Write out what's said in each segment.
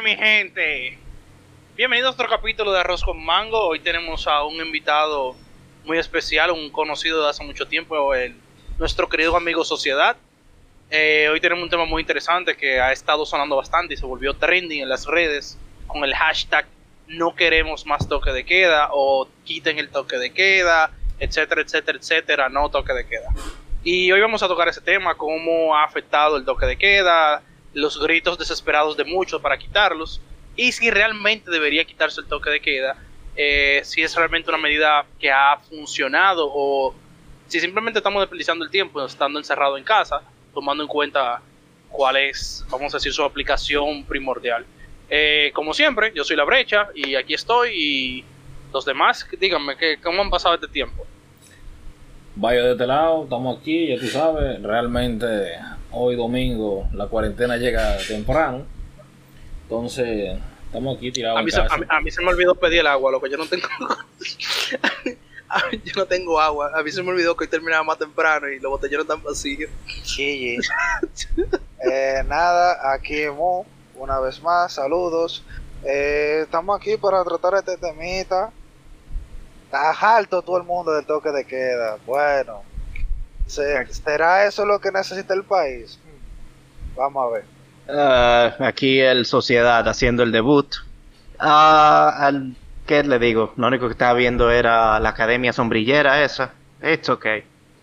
Mi gente. Bienvenidos a otro capítulo de Arroz con Mango. Hoy tenemos a un invitado muy especial, un conocido de hace mucho tiempo, el, nuestro querido amigo Sociedad. Eh, hoy tenemos un tema muy interesante que ha estado sonando bastante y se volvió trending en las redes con el hashtag no queremos más toque de queda o quiten el toque de queda, etcétera, etcétera, etcétera, no toque de queda. Y hoy vamos a tocar ese tema, cómo ha afectado el toque de queda, los gritos desesperados de muchos para quitarlos y si realmente debería quitarse el toque de queda, eh, si es realmente una medida que ha funcionado o si simplemente estamos desperdiciando el tiempo estando encerrado en casa, tomando en cuenta cuál es, vamos a decir, su aplicación primordial. Eh, como siempre, yo soy La Brecha y aquí estoy y los demás, díganme, que, ¿cómo han pasado este tiempo? Vaya de este lado, estamos aquí, ya tú sabes, realmente hoy domingo la cuarentena llega temprano, entonces estamos aquí tirados. A mí, se, a, mí, se me olvidó pedir el agua, lo que yo no tengo. yo no tengo agua. A mí se me olvidó que hoy terminaba más temprano y los botelleros están vacíos. Sí, eh, nada, aquí Mo, una vez más, saludos. Eh, estamos aquí para tratar este temita Está alto todo el mundo del toque de queda. Bueno, ¿será eso lo que necesita el país? Vamos a ver. Uh, aquí el Sociedad haciendo el debut. Uh, ¿Qué le digo? Lo único que estaba viendo era la Academia Sombrillera esa. It's okay.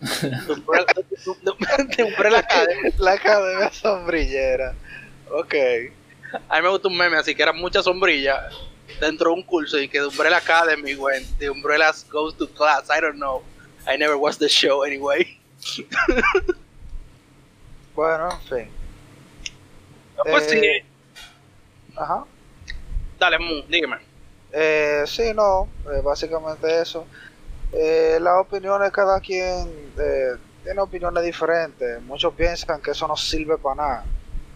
la, academia, Sombrillera. Ok. A mí me gusta un meme así que era mucha sombrilla dentro de un curso y que de Umbrella Academy went, the Umbrella goes to class. I don't know. I never watched the show anyway. bueno, en fin. pues sí. Eh, ajá. Dale, dígame. Eh, sí, no, eh, básicamente eso. Eh, las opiniones, cada quien tiene opiniones diferentes. Muchos piensan que eso no sirve para nada.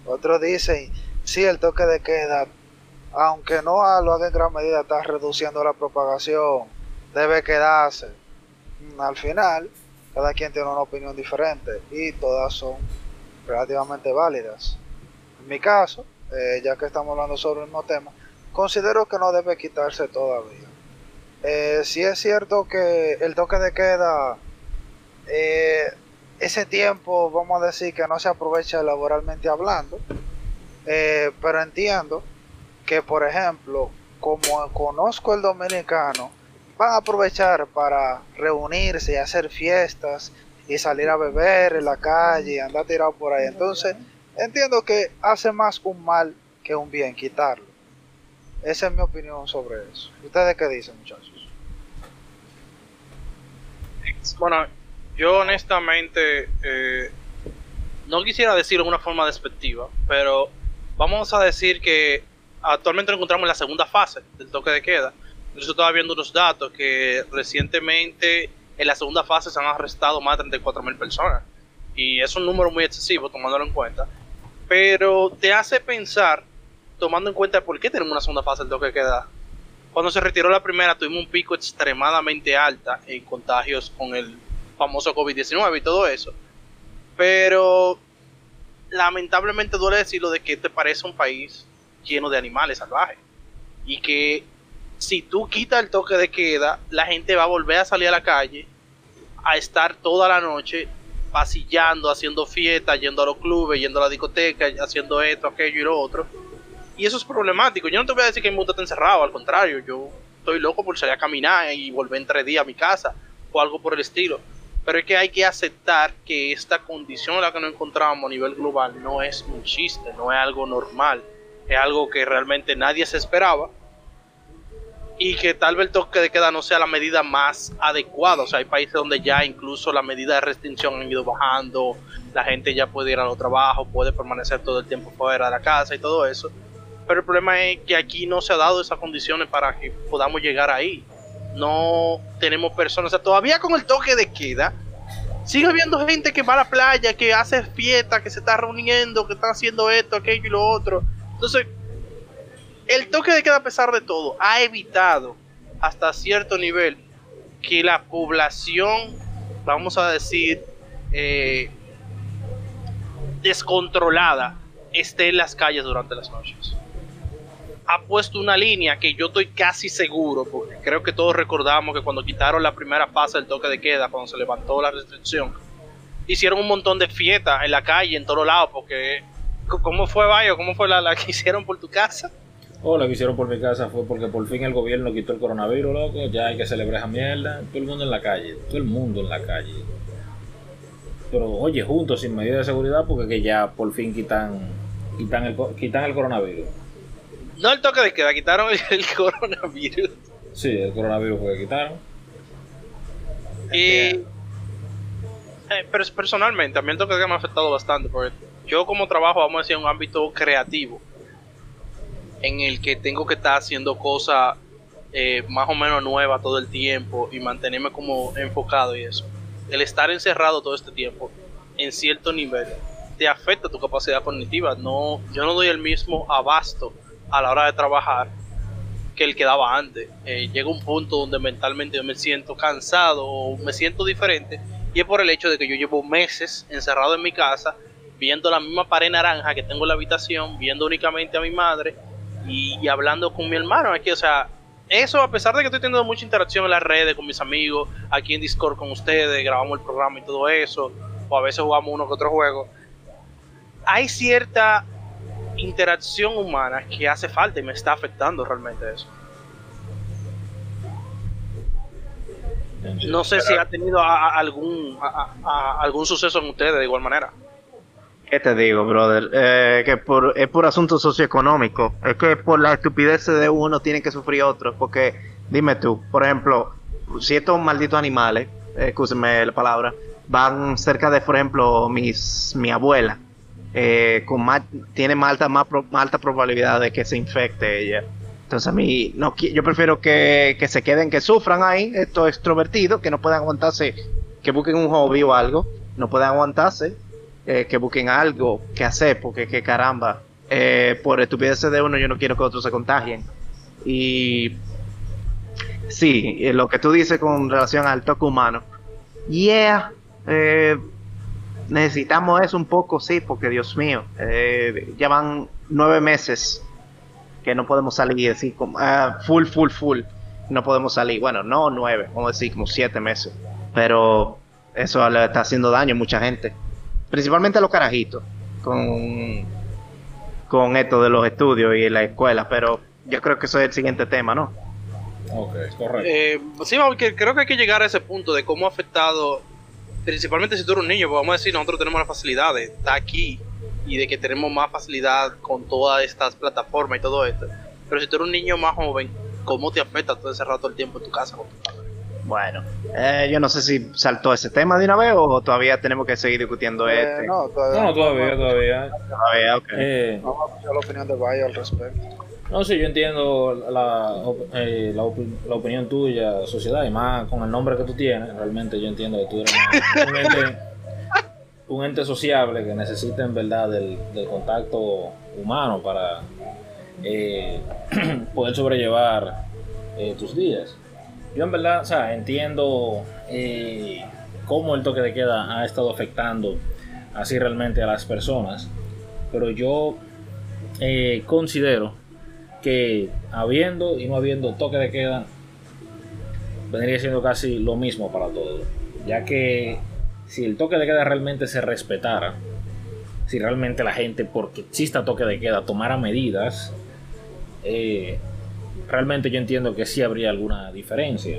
Otros dicen, sí, el toque de queda aunque no lo haga en gran medida, está reduciendo la propagación, debe quedarse. Mm, al final, cada quien tiene una opinión diferente y todas son relativamente válidas. En mi caso, eh, ya que estamos hablando sobre el mismo tema, considero que no debe quitarse todavía. Eh, si es cierto que el toque de queda, eh, ese tiempo, vamos a decir que no se aprovecha laboralmente hablando, pero entiendo que, por ejemplo, como conozco el dominicano, van a aprovechar para reunirse y hacer fiestas y salir a beber en la calle y andar tirado por ahí. Entonces, entiendo que hace más un mal que un bien quitarlo. Esa es mi opinión sobre eso. ¿Ustedes qué dicen, muchachos? Bueno, yo honestamente eh, no quisiera decirlo de una forma despectiva, pero vamos a decir que actualmente nos encontramos en la segunda fase del toque de queda. Yo estaba viendo unos datos que recientemente en la segunda fase se han arrestado más de 34 mil personas. Y es un número muy excesivo tomándolo en cuenta. Pero te hace pensar, tomando en cuenta por qué tenemos una segunda fase del toque queda. Cuando se retiró la primera tuvimos un pico extremadamente alta en contagios con el famoso COVID-19 y todo eso. Pero lamentablemente duele decirlo de que te parece un país lleno de animales salvajes. Y que si tú quitas el toque de queda, la gente va a volver a salir a la calle a estar toda la noche pasillando, haciendo fiestas, yendo a los clubes, yendo a la discoteca, haciendo esto, aquello y lo otro. Y eso es problemático. Yo no te voy a decir que mi mundo está encerrado, al contrario, yo estoy loco por salir a caminar y volver en tres días a mi casa o algo por el estilo. Pero es que hay que aceptar que esta condición en la que nos encontramos a nivel global no es un chiste, no es algo normal es algo que realmente nadie se esperaba y que tal vez el toque de queda no sea la medida más adecuada. O sea, hay países donde ya incluso la medida de restricción han ido bajando, la gente ya puede ir a los trabajos, puede permanecer todo el tiempo fuera de la casa y todo eso. Pero el problema es que aquí no se ha dado esas condiciones para que podamos llegar ahí. No tenemos personas, todavía con el toque de queda, sigue habiendo gente que va a la playa, que hace fiesta, que se está reuniendo, que está haciendo esto, aquello y lo otro entonces, el toque de queda a pesar de todo ha evitado hasta cierto nivel que la población, vamos a decir, eh, descontrolada esté en las calles durante las noches. ha puesto una línea que yo estoy casi seguro, porque creo que todos recordamos que cuando quitaron la primera fase del toque de queda, cuando se levantó la restricción, hicieron un montón de fiestas en la calle, en todos lados, porque ¿cómo fue, Bayo? ¿Cómo fue la, la que hicieron por tu casa? Oh, lo que hicieron por mi casa fue porque por fin el gobierno quitó el coronavirus, loco. Ya hay que celebrar esa mierda. Todo el mundo en la calle. Todo el mundo en la calle. Pero oye, juntos, sin medidas de seguridad, porque que ya por fin quitan, quitan, el, quitan el coronavirus. No el toque de queda, quitaron el, el coronavirus. Sí, el coronavirus fue que quitaron. Y eh, pero personalmente, a mí el toque de queda me ha afectado bastante, porque yo como trabajo, vamos a decir, en un ámbito creativo, en el que tengo que estar haciendo cosas eh, más o menos nuevas todo el tiempo y mantenerme como enfocado y eso. El estar encerrado todo este tiempo, en cierto nivel, te afecta tu capacidad cognitiva. No, yo no doy el mismo abasto a la hora de trabajar que el que daba antes. Eh, llega un punto donde mentalmente yo me siento cansado o me siento diferente y es por el hecho de que yo llevo meses encerrado en mi casa viendo la misma pared naranja que tengo en la habitación, viendo únicamente a mi madre y, y hablando con mi hermano aquí, o sea, eso a pesar de que estoy teniendo mucha interacción en las redes con mis amigos, aquí en Discord con ustedes, grabamos el programa y todo eso, o a veces jugamos uno que otro juego, hay cierta interacción humana que hace falta y me está afectando realmente eso. No sé si ha tenido a- a- algún a- algún suceso en ustedes de igual manera. ¿Qué te digo, brother? Eh, que por, es por asunto socioeconómico. Es que por la estupidez de uno tiene que sufrir otro. Porque, dime tú, por ejemplo, si estos malditos animales, escúcheme la palabra, van cerca de, por ejemplo, mis, mi abuela, eh, con más, tiene más alta, más, alta probabilidad de que se infecte ella. Entonces a mí, no, yo prefiero que, que se queden, que sufran ahí, estos extrovertidos, que no puedan aguantarse, que busquen un hobby o algo, no puedan aguantarse, eh, que busquen algo que hacer, porque que caramba, eh, por estupideces de uno yo no quiero que otros se contagien. Y sí, eh, lo que tú dices con relación al toque humano, yeah, eh, necesitamos eso un poco, sí, porque Dios mío, ya van nueve meses que no podemos salir, así como ah, full, full, full, no podemos salir. Bueno, no nueve, vamos a decir como siete meses, pero eso le está haciendo daño a mucha gente, principalmente a los carajitos, con, con esto de los estudios y la escuela, pero yo creo que eso es el siguiente tema, ¿no? Ok, correcto. Eh, sí, vamos, que creo que hay que llegar a ese punto de cómo ha afectado, principalmente si tú eres un niño, pues vamos a decir, nosotros tenemos la facilidad de estar aquí y de que tenemos más facilidad con todas estas plataformas y todo esto. Pero si tú eres un niño más joven, ¿cómo te afecta todo ese rato todo el tiempo en tu casa con tu padre? Bueno, eh, yo no sé si saltó ese tema de una vez o todavía tenemos que seguir discutiendo Eh, este. no, todavía No, todavía, vamos- todavía. Todavía, ok. Eh, Vamos a escuchar la opinión de Bayo al respecto. no, sí, yo entiendo la, eh, la, opi- la opinión tuya, sociedad, y más con el nombre que tú tienes. Realmente yo entiendo que tú eres un, ente, un ente sociable que necesita en verdad del, del contacto humano para eh, poder sobrellevar eh, tus días. Yo en verdad, o sea, entiendo eh, cómo el toque de queda ha estado afectando así realmente a las personas, pero yo eh, considero que habiendo y no habiendo toque de queda vendría siendo casi lo mismo para todos, ya que si el toque de queda realmente se respetara, si realmente la gente, porque exista toque de queda, tomara medidas, eh, realmente yo entiendo que sí habría alguna diferencia.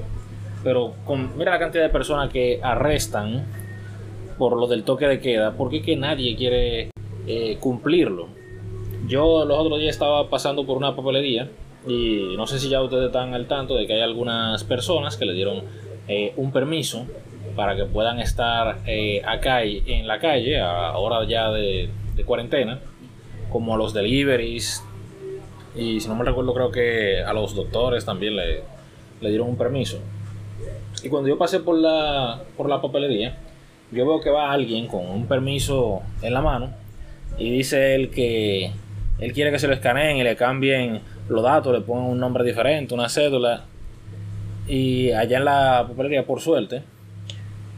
Pero con, mira la cantidad de personas que arrestan por lo del toque de queda, porque que nadie quiere eh, cumplirlo. Yo los otros días estaba pasando por una papelería y no sé si ya ustedes están al tanto de que hay algunas personas que le dieron eh, un permiso para que puedan estar eh, acá en la calle a hora ya de, de cuarentena, como los deliveries y si no me recuerdo creo que a los doctores también le, dieron un permiso. Y cuando yo pasé por la, por la papelería, yo veo que va alguien con un permiso en la mano y dice él que él quiere que se lo escaneen y le cambien los datos, le pongan un nombre diferente, una cédula. Y allá en la papelería, por suerte,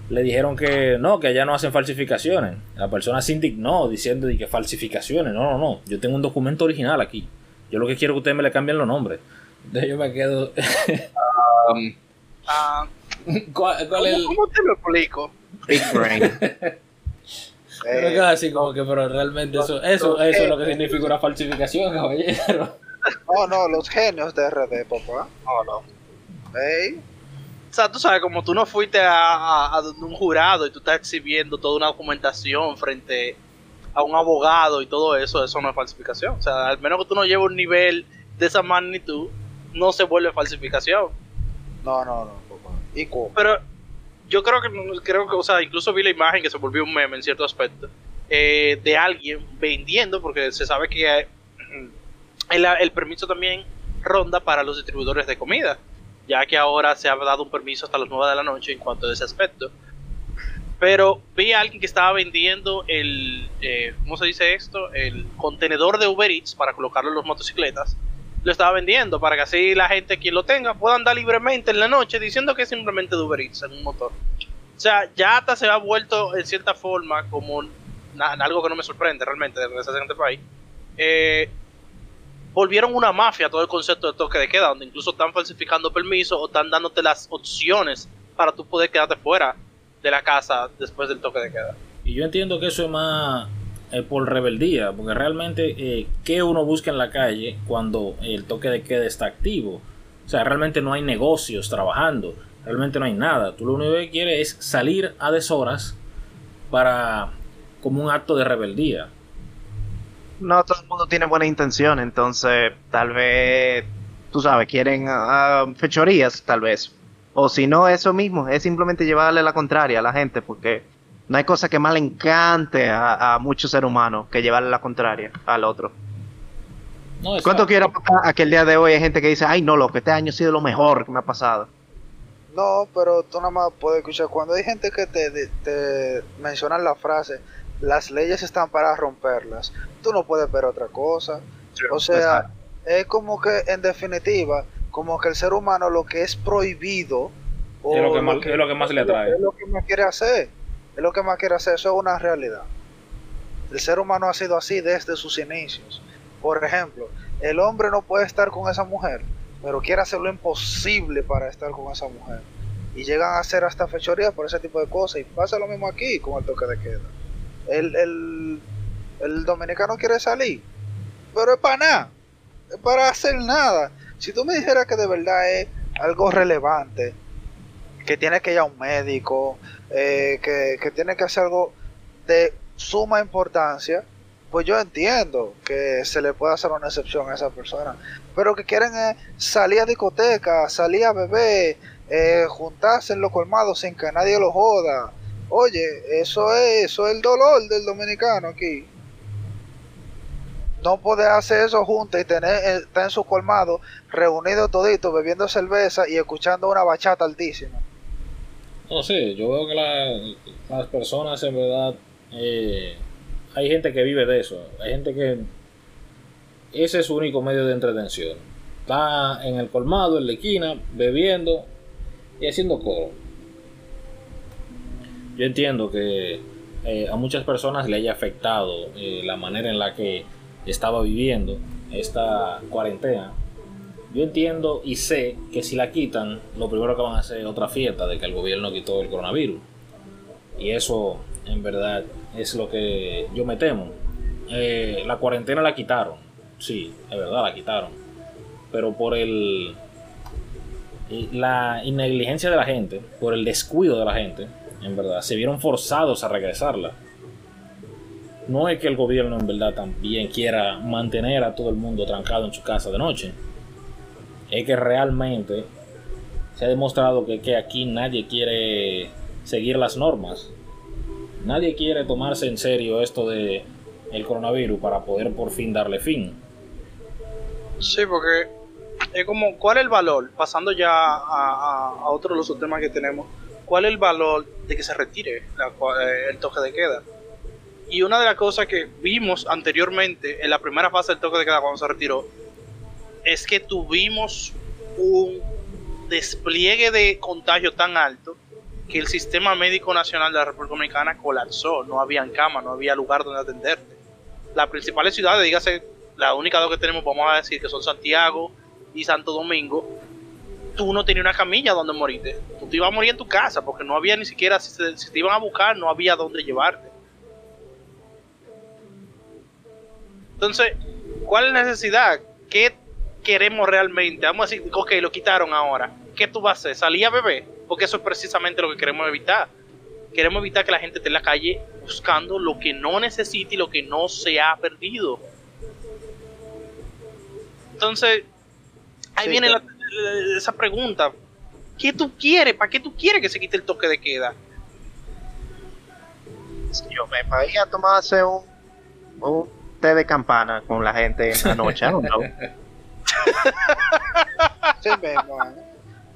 le dijeron que no, que allá no hacen falsificaciones. La persona se indignó diciendo que falsificaciones. No, no, no. Yo tengo un documento original aquí. Yo lo que quiero es que ustedes me le cambien los nombres. Entonces yo me quedo. Um, ah, ¿Cuál, cuál es el.? ¿Cómo te lo explico? Big brain. Pero que así como que, pero realmente eso, eso, eso es lo que significa una falsificación, caballero. No, no, los genios de RD, papá. No, no. Ey, O sea, tú sabes, como tú no fuiste a, a- a donde un jurado y tú estás exhibiendo toda una documentación frente a un abogado y todo eso, eso no es falsificación. O sea, al menos que tú no lleves un nivel de esa magnitud, no se vuelve falsificación. no, no, no, papá. ¿Y cómo? Pero yo creo que, creo que, o sea, incluso vi la imagen que se volvió un meme en cierto aspecto, eh, de alguien vendiendo, porque se sabe que eh, el, el permiso también ronda para los distribuidores de comida, ya que ahora se ha dado un permiso hasta las 9 de la noche en cuanto a ese aspecto. Pero vi a alguien que estaba vendiendo el, eh, ¿cómo se dice esto? El contenedor de Uber Eats para colocarlo en las motocicletas. Lo estaba vendiendo para que así la gente, quien lo tenga, pueda andar libremente en la noche diciendo que es simplemente de Uber Eats en un motor. O sea, ya hasta se ha vuelto en cierta forma como algo que no me sorprende realmente de de este país. Eh, volvieron una mafia todo el concepto de toque de queda, donde incluso están falsificando permisos o están dándote las opciones para tú poder quedarte fuera de la casa después del toque de queda. Y yo entiendo que eso es más eh, por rebeldía, porque realmente, eh, ¿qué uno busca en la calle cuando el toque de queda está activo? O sea, realmente no hay negocios trabajando, realmente no hay nada. Tú lo único que quieres es salir a deshoras para como un acto de rebeldía. No todo el mundo tiene buena intención, entonces tal vez, tú sabes, quieren ah, fechorías, tal vez. O si no, eso mismo, es simplemente llevarle la contraria a la gente, porque no hay cosa que más le encante a, a muchos seres humanos que llevarle la contraria al otro. No. ¿Cuánto quiero a que el día de hoy hay gente que dice, ay no, lo que este año ha sido lo mejor que me ha pasado? No, pero tú nada más puedes escuchar. Cuando hay gente que te, te, te mencionan la frase, las leyes están para romperlas, tú no puedes ver otra cosa. O sea, es como que en definitiva, como que el ser humano lo que es prohibido o Es lo que más- es lo que más le atrae. Es lo que más quiere hacer. Es lo que más quiere hacer. Eso es una realidad. El ser humano ha sido así desde sus inicios. Por ejemplo, el hombre no puede estar con esa mujer, pero quiere hacer lo imposible para estar con esa mujer. Y llegan a hacer hasta fechorías por ese tipo de cosas. Y pasa lo mismo aquí con el toque de queda. El, el, el dominicano quiere salir, pero es para nada. Es para hacer nada. Si tú me dijeras que de verdad es algo relevante, que tiene que ir a un médico, eh, que, que tiene que hacer algo de suma importancia, pues yo entiendo que se le puede hacer una excepción a esa persona. Pero que quieren eh, salir a discoteca, salir a beber, eh, juntarse en los colmados sin que nadie lo joda. Oye, eso es, eso es el dolor del dominicano aquí. No poder hacer eso juntos y tener eh, estar en su colmado, reunidos toditos, bebiendo cerveza y escuchando una bachata altísima. No sé, yo veo que la- las personas en verdad, eh, hay gente que vive de eso, hay gente que ese es su único medio de entretención. Está en el colmado, en la esquina, bebiendo y haciendo coro. Yo entiendo que eh, a muchas personas le haya afectado la manera en la que estaba viviendo esta cuarentena. Yo entiendo y sé que si la quitan, lo primero que van a hacer es otra fiesta de que el gobierno quitó el coronavirus. Y eso, en verdad, es lo que yo me temo. Eh, la cuarentena la quitaron, sí, es verdad, la quitaron. Pero por el la negligencia de la gente, por el descuido de la gente, en verdad, se vieron forzados a regresarla. No es que el gobierno en verdad también quiera mantener a todo el mundo trancado en su casa de noche. Es que realmente se ha demostrado que, aquí nadie quiere seguir las normas. Nadie quiere tomarse en serio esto de el coronavirus para poder por fin darle fin. Sí, porque es como, ¿cuál es el valor? Pasando ya a, otro de los temas que tenemos, ¿cuál es el valor de que se retire eh, el toque de queda? Y una de las cosas que vimos anteriormente en la primera fase del toque de queda cuando se retiró es que tuvimos un despliegue de contagio tan alto que el sistema médico nacional de la República Dominicana colapsó, no había cama, no había lugar donde atenderte. Las principales ciudades, dígase las únicas dos que tenemos, vamos a decir, que son Santiago y Santo Domingo, tú no tenías una camilla donde morirte. Tú te ibas a morir en tu casa porque no había ni siquiera, si, si te iban a buscar, no había dónde llevarte. Entonces, ¿cuál es la necesidad? ¿Qué queremos realmente? Vamos a decir, ok, lo quitaron ahora. ¿Qué tú vas a hacer? ¿Salir a beber? Porque eso es precisamente lo que queremos evitar. Queremos evitar que la gente esté en la calle buscando lo que no necesita y lo que no se ha perdido. Entonces, ahí Sí, viene que- la- la- esa pregunta. ¿Qué tú quieres? ¿Para qué tú quieres que se quite el toque de queda? Si yo me iba a tomarse un, un de campana con la gente en la noche, ¿eh?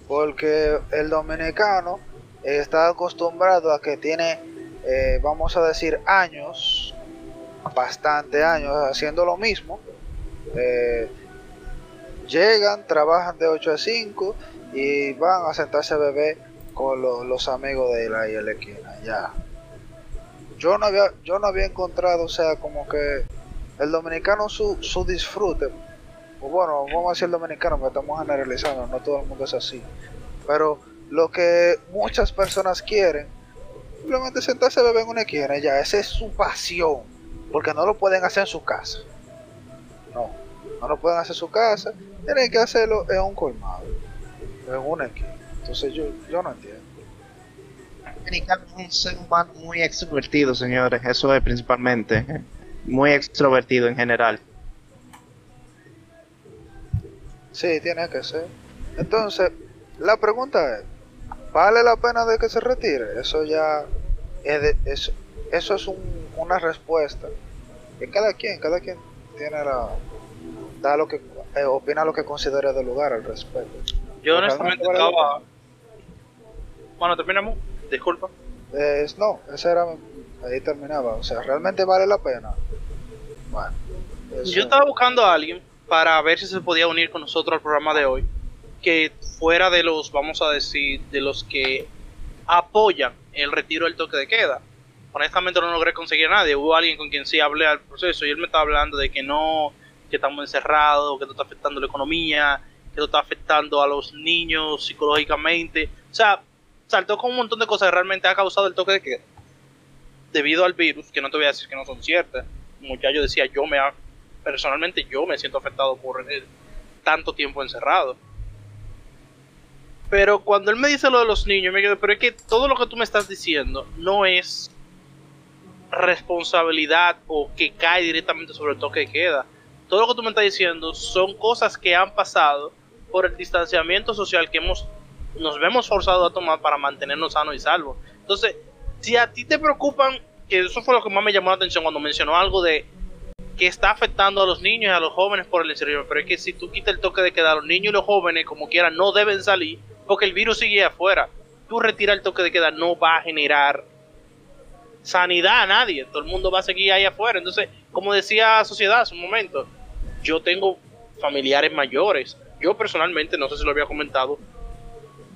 porque el dominicano está acostumbrado a que tiene, eh, vamos a decir, años, bastante años haciendo lo mismo. Eh, llegan, trabajan de 8 a 5 y van a sentarse a beber con lo- los amigos de la y ya. Yo no había, yo no había encontrado, o sea, como que el dominicano su, su disfrute o bueno, vamos a decir dominicano, porque estamos generalizando, no todo el mundo es así. Pero lo que muchas personas quieren, simplemente sentarse a beber en una esquina, ya, esa es su pasión, porque no lo pueden hacer en su casa. No, no lo pueden hacer en su casa, tienen que hacerlo en un colmado, en una esquina. Entonces yo, yo no entiendo. Dominicano es un ser humano muy extrovertido, señores. Eso es principalmente. Muy extrovertido en general. Sí, tiene que ser. Entonces, la pregunta es, ¿vale la pena de que se retire? Eso ya es de- eso, eso es un- una respuesta. Que cada quien, cada quien tiene la da lo que eh, opina lo que considere de lugar al respecto. Yo honestamente vale estaba... Bueno, terminamos. Disculpa. Eh, es- no, ese era ahí terminaba, o sea, realmente vale la pena. Bueno, Yo estaba buscando a alguien para ver si se podía unir con nosotros al programa de hoy, que fuera de los, vamos a decir, de los que apoyan el retiro del toque de queda. Honestamente no logré conseguir a nadie. Hubo alguien con quien sí hablé al proceso y él me estaba hablando de que no, que estamos encerrados, que esto está afectando la economía, que esto está afectando a los niños psicológicamente. O sea, saltó con un montón de cosas que realmente ha causado el toque de queda. Debido al virus, que no te voy a decir que no son ciertas. Como ya yo decía, yo me ha- personalmente yo me siento afectado por tanto tiempo encerrado. Pero cuando él me dice lo de los niños, me quedo, pero es que todo lo que tú me estás diciendo no es responsabilidad o que cae directamente sobre el toque de queda. Todo lo que tú me estás diciendo son cosas que han pasado por el distanciamiento social que hemos nos vemos forzados a tomar para mantenernos sanos y salvos. Entonces, si a ti te preocupan, que eso fue lo que más me llamó la atención cuando mencionó algo de que está afectando a los niños y a los jóvenes por el encierro, pero es que si tú quitas el toque de queda, los niños y los jóvenes, como quieran, no deben salir porque el virus sigue afuera. Tú retirar el toque de queda no va a generar sanidad a nadie, todo el mundo va a seguir ahí afuera. Entonces, como decía Sociedad hace un momento, yo tengo familiares mayores. Yo personalmente, no sé si lo había comentado,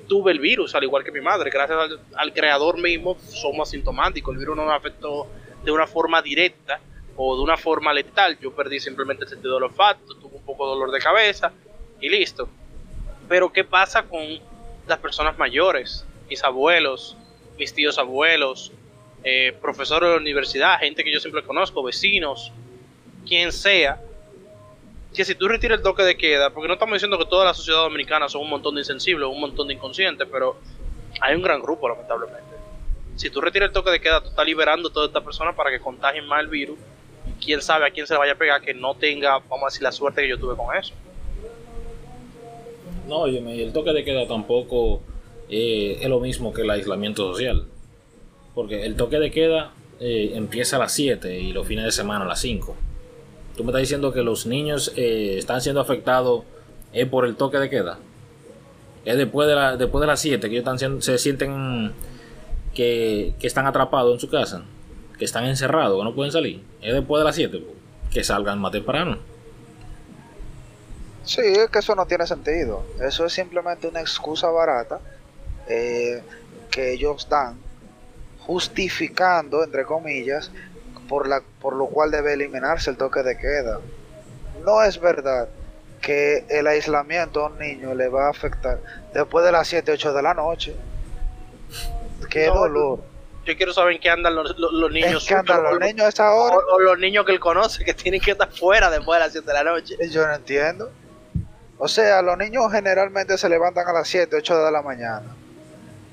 tuve el virus, al igual que mi madre. Gracias al, creador mismo, somos asintomáticos. El virus no me afectó de una forma directa o de una forma letal. Yo perdí simplemente el sentido del olfato, tuve un poco de dolor de cabeza y listo. Pero, ¿qué pasa con las personas mayores? Mis abuelos, mis tíos abuelos, eh, profesores de la universidad, gente que yo siempre conozco, vecinos, quien sea, que si tú retiras el toque de queda, porque no estamos diciendo que toda la sociedad dominicana son un montón de insensibles, un montón de inconscientes, pero hay un gran grupo, lamentablemente. Si tú retiras el toque de queda, tú estás liberando a toda esta persona para que contagien más el virus. Y quién sabe a quién se le vaya a pegar que no tenga, vamos a decir, la suerte que yo tuve con eso. No, y el toque de queda tampoco eh, es lo mismo que el aislamiento social. Porque el toque de queda eh, empieza a las 7 y los fines de semana a las 5. Tú me estás diciendo que los niños eh, están siendo afectados es por el toque de queda. Es después de, la, después de las 7 que ellos están siendo- se sienten que, que están atrapados en su casa, que están encerrados, que no pueden salir. Es después de las 7 que salgan más temprano. Sí, es que eso no tiene sentido. Eso es simplemente una excusa barata eh, que ellos dan, justificando, entre comillas, por, la, por lo cual debe eliminarse el toque de queda. no es verdad que el aislamiento a un niño le va a afectar después de las 7, 8 de la noche. Qué No, dolor. Yo quiero saber en qué andan los, los- los niños. ¿En qué andan los niños a esa hora? O, o los niños que él conoce que tienen que estar fuera después de las 7 de la noche. Yo no entiendo. O sea, los niños generalmente se levantan a las 7, 8 de la mañana.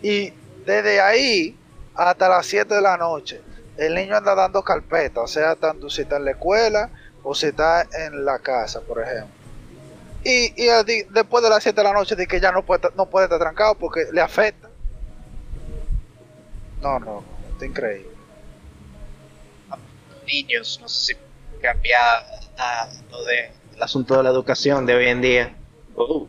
Y desde ahí hasta las 7 de la noche, el niño anda dando carpeta. O sea, tanto si está en la escuela o si está en la casa, por ejemplo. Y, y después de las 7 de la noche, dice que ya no puede, no puede estar trancado porque le afecta. No, no, está increíble. Niños, no sé si cambiar lo de el asunto de la educación de hoy en día. Oh.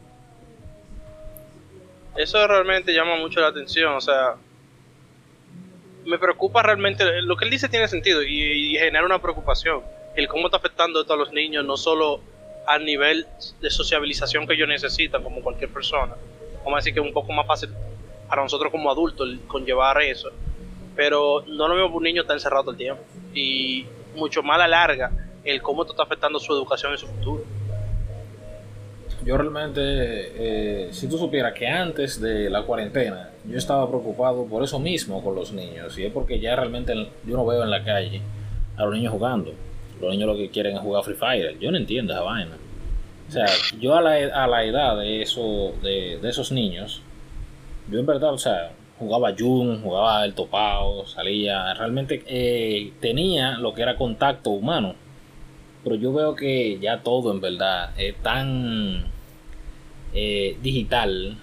Eso realmente llama mucho la atención, o sea, me preocupa realmente, lo que él dice tiene sentido y, genera una preocupación, el cómo está afectando esto a los niños, no solo al nivel de sociabilización que ellos necesitan como cualquier persona, vamos a decir que es un poco más fácil para nosotros como adultos el conllevar eso, pero no lo mismo un niño está encerrado todo el tiempo y mucho más a la larga el cómo esto está afectando su educación y su futuro. Yo realmente, eh, si tú supieras que antes de la cuarentena, yo estaba preocupado por eso mismo con los niños. Y es porque ya realmente yo no veo en la calle a los niños jugando. Los niños lo que quieren es jugar Free Fire. Yo no entiendo esa vaina. O sea, yo a la, e- a la edad de, eso, de, esos niños, yo en verdad, o sea, jugaba Jun, jugaba el topao, salía, realmente eh, tenía lo que era contacto humano. Pero yo veo que ya todo en verdad es tan eh, digital,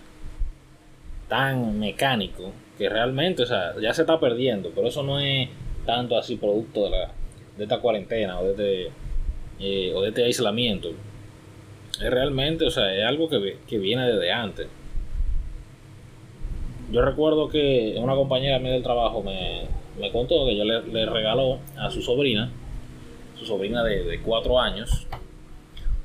tan mecánico, que realmente, o sea, ya se está perdiendo. Pero eso no es tanto así producto de, la, de esta cuarentena o de este, eh, o de este aislamiento. Es realmente, o sea, es algo que, que viene desde antes. Yo recuerdo que una compañera mía del trabajo me, me contó que yo le, le regaló a su sobrina, su sobrina de, de cuatro años,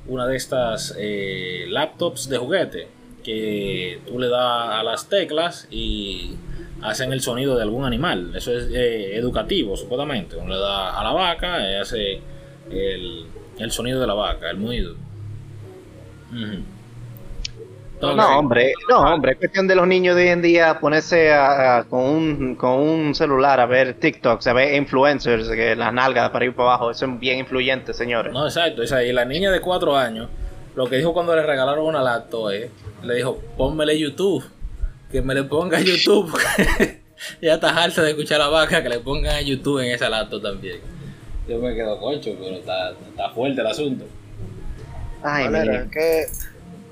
una de estas eh, laptops de juguete que tú le das a las teclas y hacen el sonido de algún animal. Eso es eh, educativo, supuestamente. Uno le da a la vaca y hace el, el sonido de la vaca, el muido. Entonces, No, hombre, no, hombre, es cuestión de los niños de hoy en día ponerse a- a- con, un, con un celular a ver TikToks, a ver influencers, que las nalgas para ir para abajo, eso es bien influyente, señores. No, exacto. Esa, y la niña de cuatro años, lo que dijo cuando le regalaron una laptop es, le dijo, pónmele YouTube, que me le ponga YouTube. ya está harta de escuchar a la vaca, que le pongan a YouTube en esa laptop también. Yo me quedo cocho, pero está, está fuerte el asunto. Ay, es que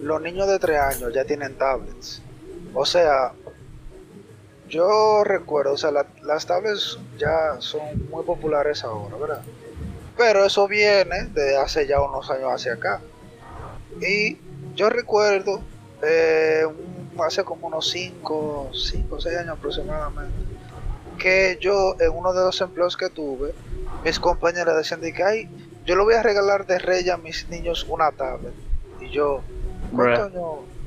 los niños de 3 años ya tienen tablets. O sea, yo recuerdo, o sea, la- las tablets ya son muy populares ahora, ¿verdad? Pero eso viene de hace ya unos años hacia acá. Y yo recuerdo, eh, hace como unos 5, 5 o 6 años aproximadamente, que yo en uno de los empleos que tuve, mis compañeras decían de que, ay, yo le voy a regalar de rey a mis niños una tablet. Y yo, ¿cuántos años,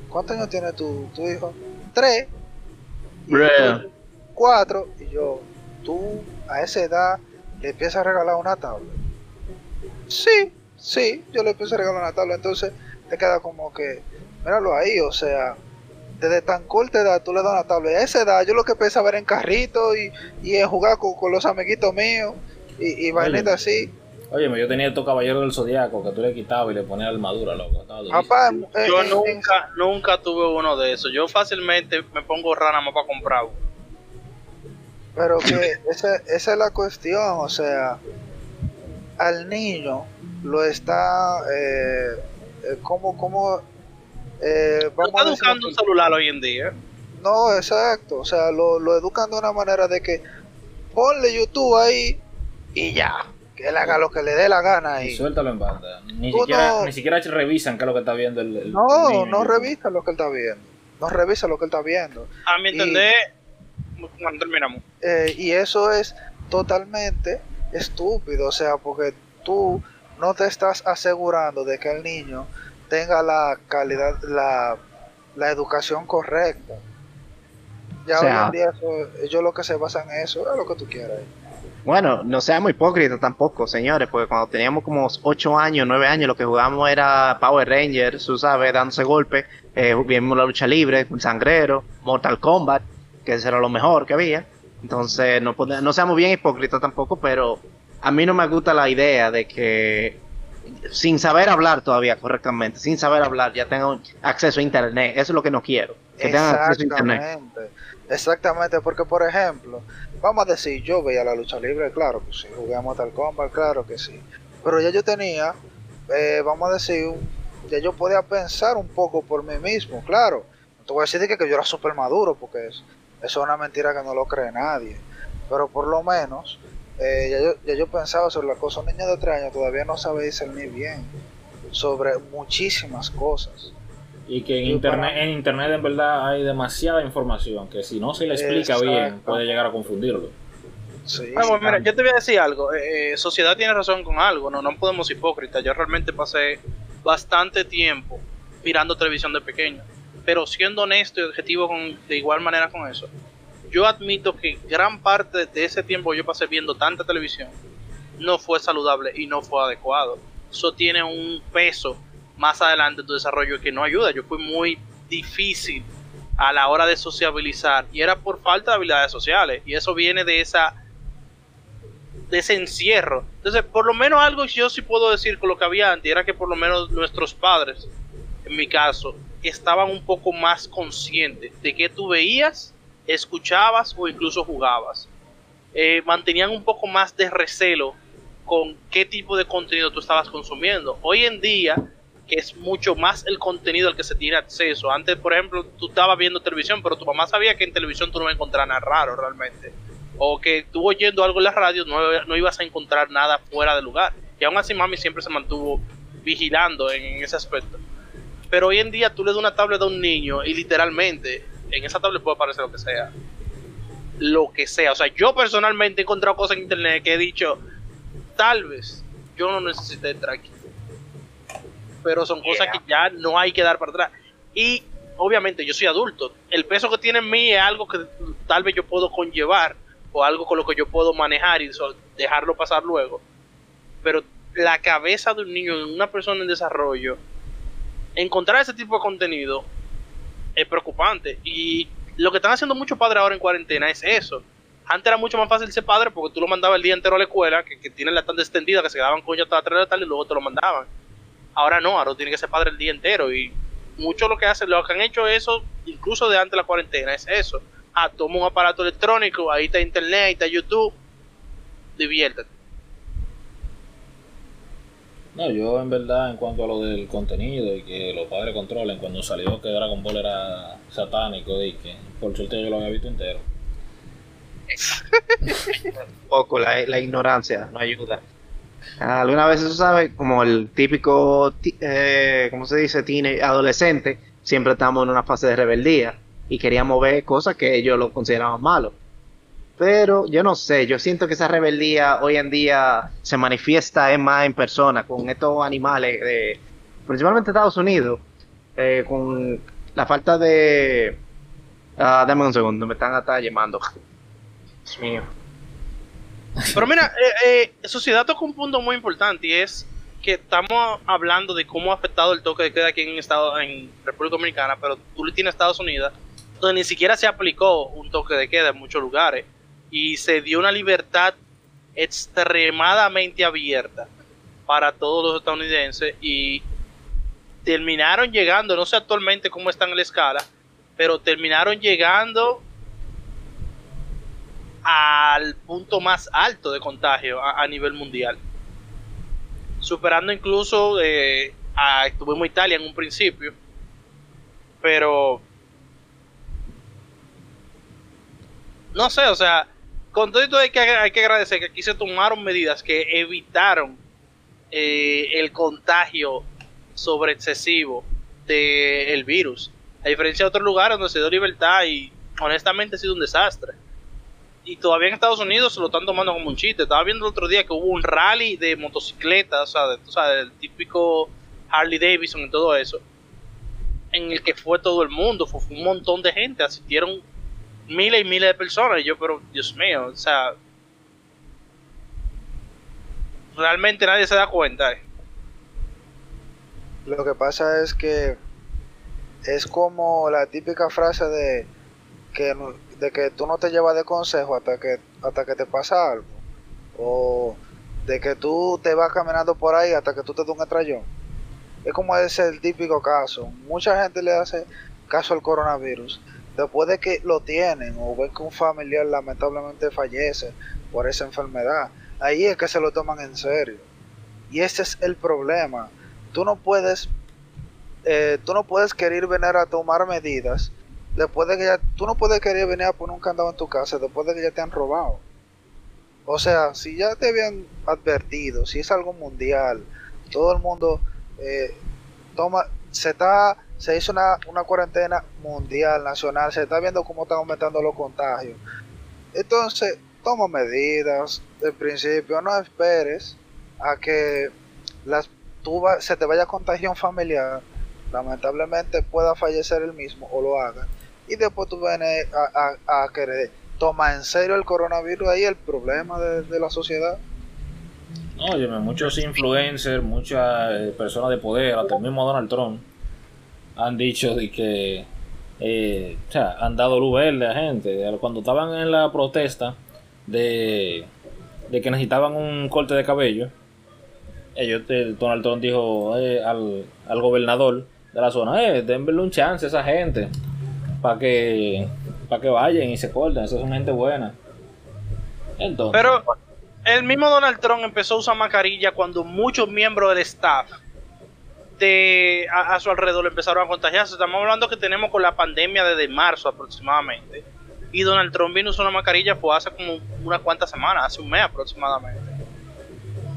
cuántos años tiene tu, tu hijo? Tres. Y Cuatro. Y yo, tú a esa edad le empiezas a regalar una tablet. Sí, sí, yo le empiezo a regalar una tablet. Entonces te queda como que, míralo ahí, o sea, desde tan corta edad tú le das una tablet. A esa edad yo lo que pensaba era en carrito y, y en jugar con, con los amiguitos míos y, y así. Oye, yo tenía estos caballeros del zodiaco que tú le quitabas y le ponías armadura, loco. Papá, eh, Yo eh, nunca, nunca tuve uno de esos. Yo fácilmente me pongo rana más para comprar uno. Pero que esa, esa es la cuestión, o sea, al niño lo está, eh, eh, como, como, eh, vamos está buscando un celular hoy en día. no, exacto, o sea, lo, lo educan de una manera de que ponle YouTube ahí y ya, que él haga lo que le dé la gana Y ahí. suéltalo en banda. Ni siquiera, no- ni siquiera revisan qué es lo que está viendo el, el- No, niño no YouTube. revisa lo que él está viendo, no revisa lo que él está viendo. A mi entender, cuando terminamos. Eh, y eso es totalmente estúpido, o sea, porque tú no te estás asegurando de que el niño tenga la calidad, la, la educación correcta. Ya O sea- hoy en día eso- ellos lo que se basan en eso, es lo que tú quieras. Bueno, no seamos hipócritas tampoco, señores, porque cuando teníamos como 8 años, 9 años, lo que jugábamos era Power Rangers, tú sabes, dándose golpes, eh, vimos la lucha libre, sangrero, Mortal Kombat, que ese era lo mejor que había. Entonces, no, no seamos bien hipócritas tampoco, pero a mí no me gusta la idea de que sin saber hablar todavía correctamente, sin saber hablar, ya tengan acceso a internet. Eso es lo que no quiero. Que tengan acceso a internet. Exactamente. Porque por ejemplo, vamos a decir, yo veía la lucha libre, claro que sí, jugué a Mortal Kombat, claro que sí. Pero ya yo tenía, eh, vamos a decir, ya yo podía pensar un poco por mí mismo, claro. No te voy a decir de que, que yo era súper maduro, porque es- eso es una mentira que no lo cree nadie. Pero por lo menos, eh, ya, yo, ya yo pensaba sobre las cosas. Un niño de 3 años todavía no sabe discernir bien sobre muchísimas cosas. Y que en internet, para- en internet en verdad hay demasiada información que si no se le explica Exacto. bien puede llegar a confundirlo. Sí, mira, yo te voy a decir algo. eh, eh, sociedad tiene razón con algo, no, no podemos ser hipócritas. Yo realmente pasé bastante tiempo mirando televisión de pequeño. Pero siendo honesto y objetivo con, de igual manera con eso, yo admito que gran parte de ese tiempo que yo pasé viendo tanta televisión no fue saludable y no fue adecuado. Eso tiene un peso más adelante tu desarrollo que no ayuda. Yo fui muy difícil a la hora de sociabilizar y era por falta de habilidades sociales y eso viene de esa de ese encierro. Entonces, por lo menos algo yo sí puedo decir con lo que había antes era que por lo menos nuestros padres, en mi caso, estaban un poco más conscientes de que tú veías, escuchabas o incluso jugabas. Eh, mantenían un poco más de recelo con qué tipo de contenido tú estabas consumiendo. Hoy en día, que es mucho más el contenido al que se tiene acceso. Antes, por ejemplo, tú estabas viendo televisión, pero tu mamá sabía que en televisión tú no encontrar nada raro realmente o que tú oyendo algo en la radio no, no ibas a encontrar nada fuera de lugar. Y aún así mami siempre se mantuvo vigilando en, en ese aspecto. Pero hoy en día tú le das una tablet a un niño y literalmente en esa tablet puede aparecer lo que sea. Lo que sea. O sea, yo personalmente he encontrado cosas en internet que he dicho, tal vez yo no necesité entrar aquí. Pero son cosas que ya no hay que dar para atrás. Y obviamente yo soy adulto. El peso que tiene en mí es algo que tal vez yo puedo conllevar o algo con lo que yo puedo manejar y dejarlo pasar luego. Pero la cabeza de un niño, de una persona en desarrollo, encontrar ese tipo de contenido es preocupante. Y lo que están haciendo muchos padres ahora en cuarentena es eso. Antes era mucho más fácil ser padre porque tú lo mandabas el día entero a la escuela, que, que tienen la tanda extendida, que se quedaban con ella hasta las 3 de la tarde y luego te lo mandaban. Ahora no, ahora tiene que ser padre el día entero. Y mucho lo que hacen, lo que han hecho eso, incluso de antes de la cuarentena, es eso. Ah, toma un aparato electrónico, ahí está internet, ahí está YouTube, diviértete. No, yo en verdad en cuanto a lo del contenido y que los padres controlen, cuando salió que Dragon Ball era satánico y que por suerte yo lo había visto entero. poco, la, la ignorancia no ayuda. Alguna vez, tú sabes, como el típico, eh, ¿cómo se dice? Tiene, adolescente, siempre estamos en una fase de rebeldía y queríamos ver cosas que ellos lo consideraban malos. Pero yo no sé, yo siento que esa rebeldía hoy en día se manifiesta es más en persona con estos animales, de, principalmente Estados Unidos, eh, con la falta de... ah, dame un segundo, me están hasta llamando. Dios mío. Pero mira, eh, eh, sociedad toca un punto muy importante y es que estamos hablando de cómo ha afectado el toque de queda aquí en, Estado, en República Dominicana, pero tú le tienes Estados Unidos, donde ni siquiera se aplicó un toque de queda en muchos lugares y se dio una libertad extremadamente abierta para todos los estadounidenses y terminaron llegando, no sé actualmente cómo están en la escala, pero terminaron llegando al punto más alto de contagio a, nivel mundial. Superando incluso eh, a estuvimos Italia en un principio. Pero no sé, o sea, con todo esto hay que, hay que agradecer que aquí se tomaron medidas que evitaron eh, el contagio sobre excesivo del virus. A diferencia de otros lugares donde se dio libertad y honestamente ha sido un desastre y todavía en Estados Unidos se lo están tomando como un chiste. Estaba viendo el otro día que hubo un rally de motocicletas, o sea, del típico Harley Davidson y todo eso, en el que fue todo el mundo, fue, un montón de gente, asistieron miles y miles de personas. Y yo, pero Dios mío, o sea, realmente nadie se da cuenta. eh. Lo que pasa es que es como la típica frase de que, de que tú no te llevas de consejo hasta que, hasta que te pasa algo. O de que tú te vas caminando por ahí hasta que tú te das un estrellón. Es como ese el típico caso. Mucha gente le hace caso al coronavirus. Después de que lo tienen o ven que un familiar lamentablemente fallece por esa enfermedad, ahí es que se lo toman en serio. Y ese es el problema. Tú no puedes, eh, tú no puedes querer venir a tomar medidas después de que ya, tú no puedes querer venir a poner un candado en tu casa después de que ya te han robado. O sea, si ya te habían advertido, si es algo mundial, todo el mundo eh, toma, se está, se hizo una, una cuarentena mundial, nacional, se está viendo cómo están aumentando los contagios. Entonces, toma medidas de principio, no esperes a que las tú va- se te vaya un familiar, lamentablemente pueda fallecer el mismo o lo haga, y después tú vienes a, a, a querer tomar en serio el coronavirus, ahí el problema de, de la sociedad. No, muchos influencers, muchas eh, personas de poder, hasta el mismo Donald Trump, han dicho de que, eh, o sea, han dado luz verde a gente. Cuando estaban en la protesta de, de que necesitaban un corte de cabello, ellos, Donald Trump dijo eh, al, al gobernador de la zona, eh, denle un chance a esa gente para que, para que vayan y se corten, esas son gente buena. Entonces, Pero el mismo Donald Trump empezó a usar mascarilla cuando muchos miembros del staff de a, su alrededor empezaron a contagiarse. Estamos hablando que tenemos con la pandemia desde marzo aproximadamente. Y Donald Trump vino a usar una mascarilla fue hace como unas cuantas semanas, hace un mes aproximadamente.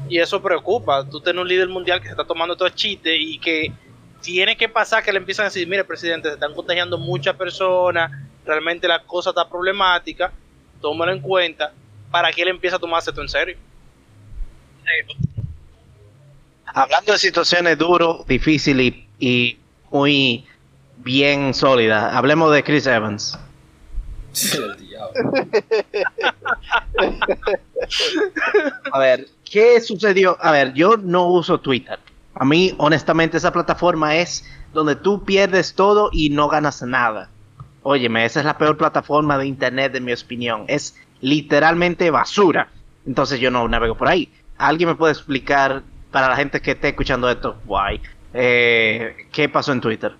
Y eso preocupa. Tú tienes un líder mundial que se está tomando todo chiste y que tiene que pasar que le empiezan a decir, mire presidente, se están contagiando muchas personas, realmente la cosa está problemática, tómalo en cuenta para que él empiece a tomarse esto en serio. Hablando de situaciones duras, difíciles y, y muy bien sólidas, hablemos de Chris Evans. A ver, ¿qué sucedió? A ver, yo no uso Twitter. A mí, honestamente, esa plataforma es donde tú pierdes todo y no ganas nada. Óyeme, esa es la peor plataforma de internet, en mi opinión. Es literalmente basura. Entonces yo no navego por ahí. ¿Alguien me puede explicar, para la gente que esté escuchando esto, guay, eh, qué pasó en Twitter?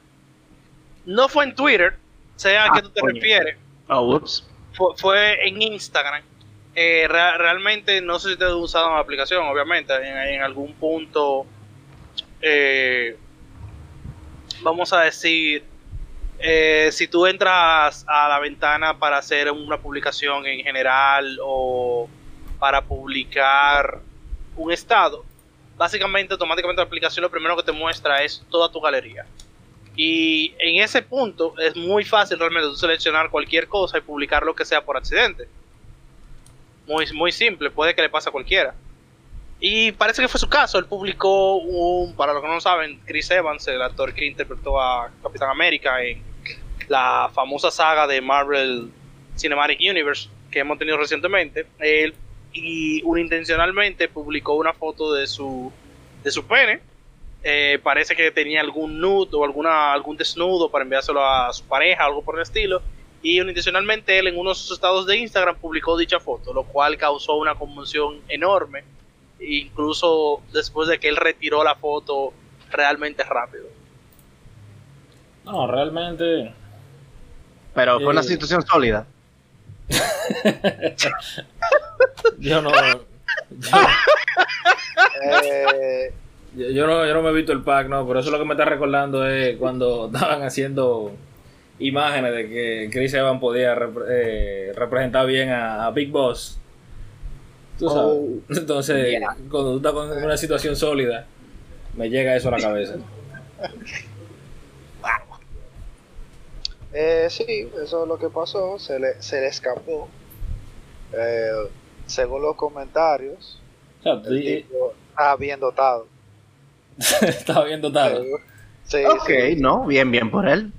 No fue en Twitter, sea a Ah, qué tú te coño. refieres, Oh, ups. fue, fue en Instagram. Eh, re- realmente no sé si ustedes usaron la aplicación, obviamente, en, en algún punto, eh, vamos a decir, eh, si tú entras a la ventana para hacer una publicación en general o para publicar un estado, básicamente automáticamente la aplicación lo primero que te muestra es toda tu galería. Y en ese punto es muy fácil realmente tú seleccionar cualquier cosa y publicar lo que sea por accidente. Muy, muy simple, puede que le pase a cualquiera. Y parece que fue su caso. Él publicó un, para los que no lo saben, Chris Evans, el actor que interpretó a Capitán América en la famosa saga de Marvel Cinematic Universe que hemos tenido recientemente. Él y unintencionalmente publicó una foto de su de su pene. Eh, parece que tenía algún nude o alguna algún desnudo para enviárselo a su pareja, algo por el estilo. Y unintencionalmente él en uno de sus estados de Instagram publicó dicha foto, lo cual causó una conmoción enorme, incluso después de que él retiró la foto realmente rápido. No, realmente. Pero fue una Eh. situación sólida. Yo no. Yo, Eh, yo- yo no, yo no me he visto el pack, no. Por eso lo que me está recordando es cuando estaban haciendo imágenes de que Chris Evans podía repre- eh, representar bien a, a Big Boss. Tú sabes. Oh, Entonces, yeah. cuando tú estás con una situación sólida, me llega eso a la cabeza. Eh, sí, eso es lo que pasó, se le, se le escapó. Eh, según los comentarios, O sea, el tú- tipo estaba bien dotado. estaba bien dotado. Sí, Ok, sí, no, bien, bien por él.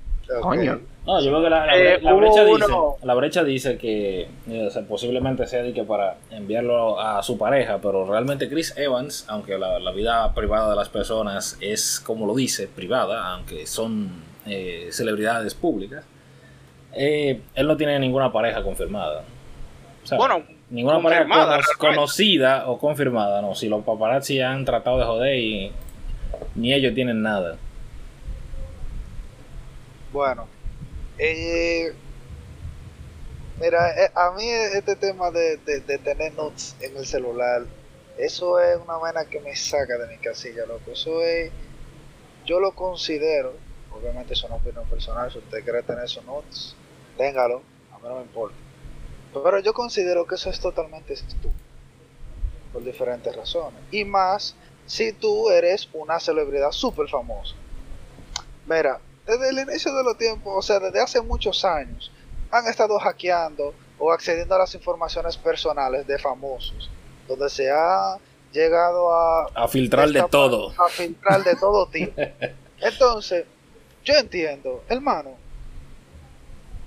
Coño. No, yo creo que la, la, Eh, la brecha dice, la brecha dice que eh, o sea, posiblemente sea de que para enviarlo a su pareja, pero realmente Chris Evans, aunque la, la vida privada de las personas es como lo dice, privada, aunque son eh, celebridades públicas, eh, él no tiene ninguna pareja confirmada. O sea, Bueno, ninguna pareja cono- conocida o confirmada, no. Si los paparazzi han tratado de joder y ni ellos tienen nada. Bueno, eh, mira, eh, a mí este tema de, de, tener notes en el celular, eso es una vaina que me saca de mi casilla, loco. Eso es, yo lo considero, obviamente es opinión personal, si usted quiere tener esos notes, téngalo, a mí no me importa. Pero yo considero que eso es totalmente estúpido, por diferentes razones. Y más si tú eres una celebridad súper famosa. Mira, desde el inicio de los tiempos, o sea, desde hace muchos años, han estado hackeando o accediendo a las informaciones personales de famosos, donde se ha llegado a, A filtrar de todo. a filtrar de todo tipo. Entonces, yo entiendo, hermano,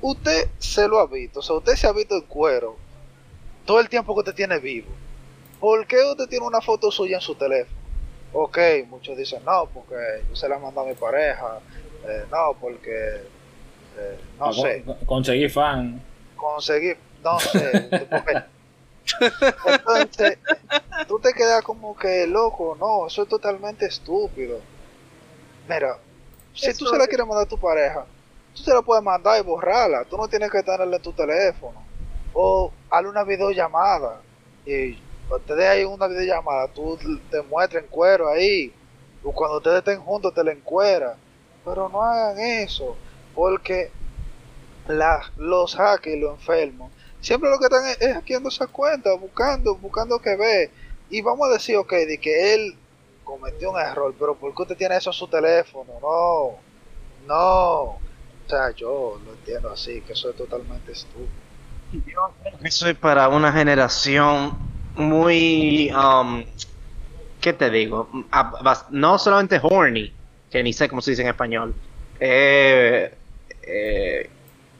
usted se lo ha visto, o sea, usted se ha visto en cuero todo el tiempo que usted tiene vivo. ¿Por qué usted tiene una foto suya en su teléfono? Ok, muchos dicen no, porque yo se la mando a mi pareja, eh, no, porque eh, no sé, con- Conseguir fan. conseguir, no sé, porque- entonces tú te quedas como que loco, no, eso es totalmente estúpido. Mira, si tú Eso se la es- quieres mandar a tu pareja, tú se la puedes mandar y borrarla, tú no tienes que tenerla en tu teléfono. O hazle una videollamada y ustedes hay una videollamada, tú te muestras en cuero ahí, o cuando ustedes estén juntos te la encuera. Pero no hagan eso, porque la, los hackers los enfermos siempre lo que están es, es hackeando esas cuentas, buscando, buscando que ve. Y vamos a decir, ok, de que él cometió un error, pero ¿por qué usted tiene eso en su teléfono? No, no. O sea, yo lo entiendo así, que eso es totalmente estúpido. Eso es para una generación muy, um, ¿qué te digo? No solamente horny, que ni sé cómo se dice en español. eh, eh,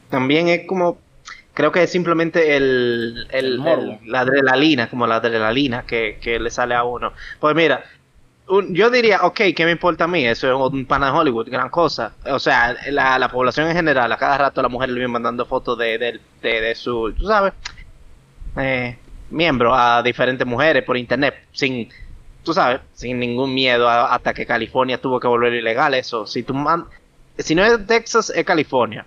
también es como, creo que es simplemente el, el, la adrenalina, como la adrenalina que, que le sale a uno. Pues mira, un- yo diría, ok, ¿qué me importa a mí? Eso es un pana de Hollywood, gran cosa. O sea, la, la población en general, a cada rato la mujer le viene mandando fotos de, de, de, de su, tú sabes, eh, miembro a diferentes mujeres por internet, sin, tú sabes, sin ningún miedo a- hasta que California tuvo que volver ilegal eso. Si tú man- si no es Texas, es California.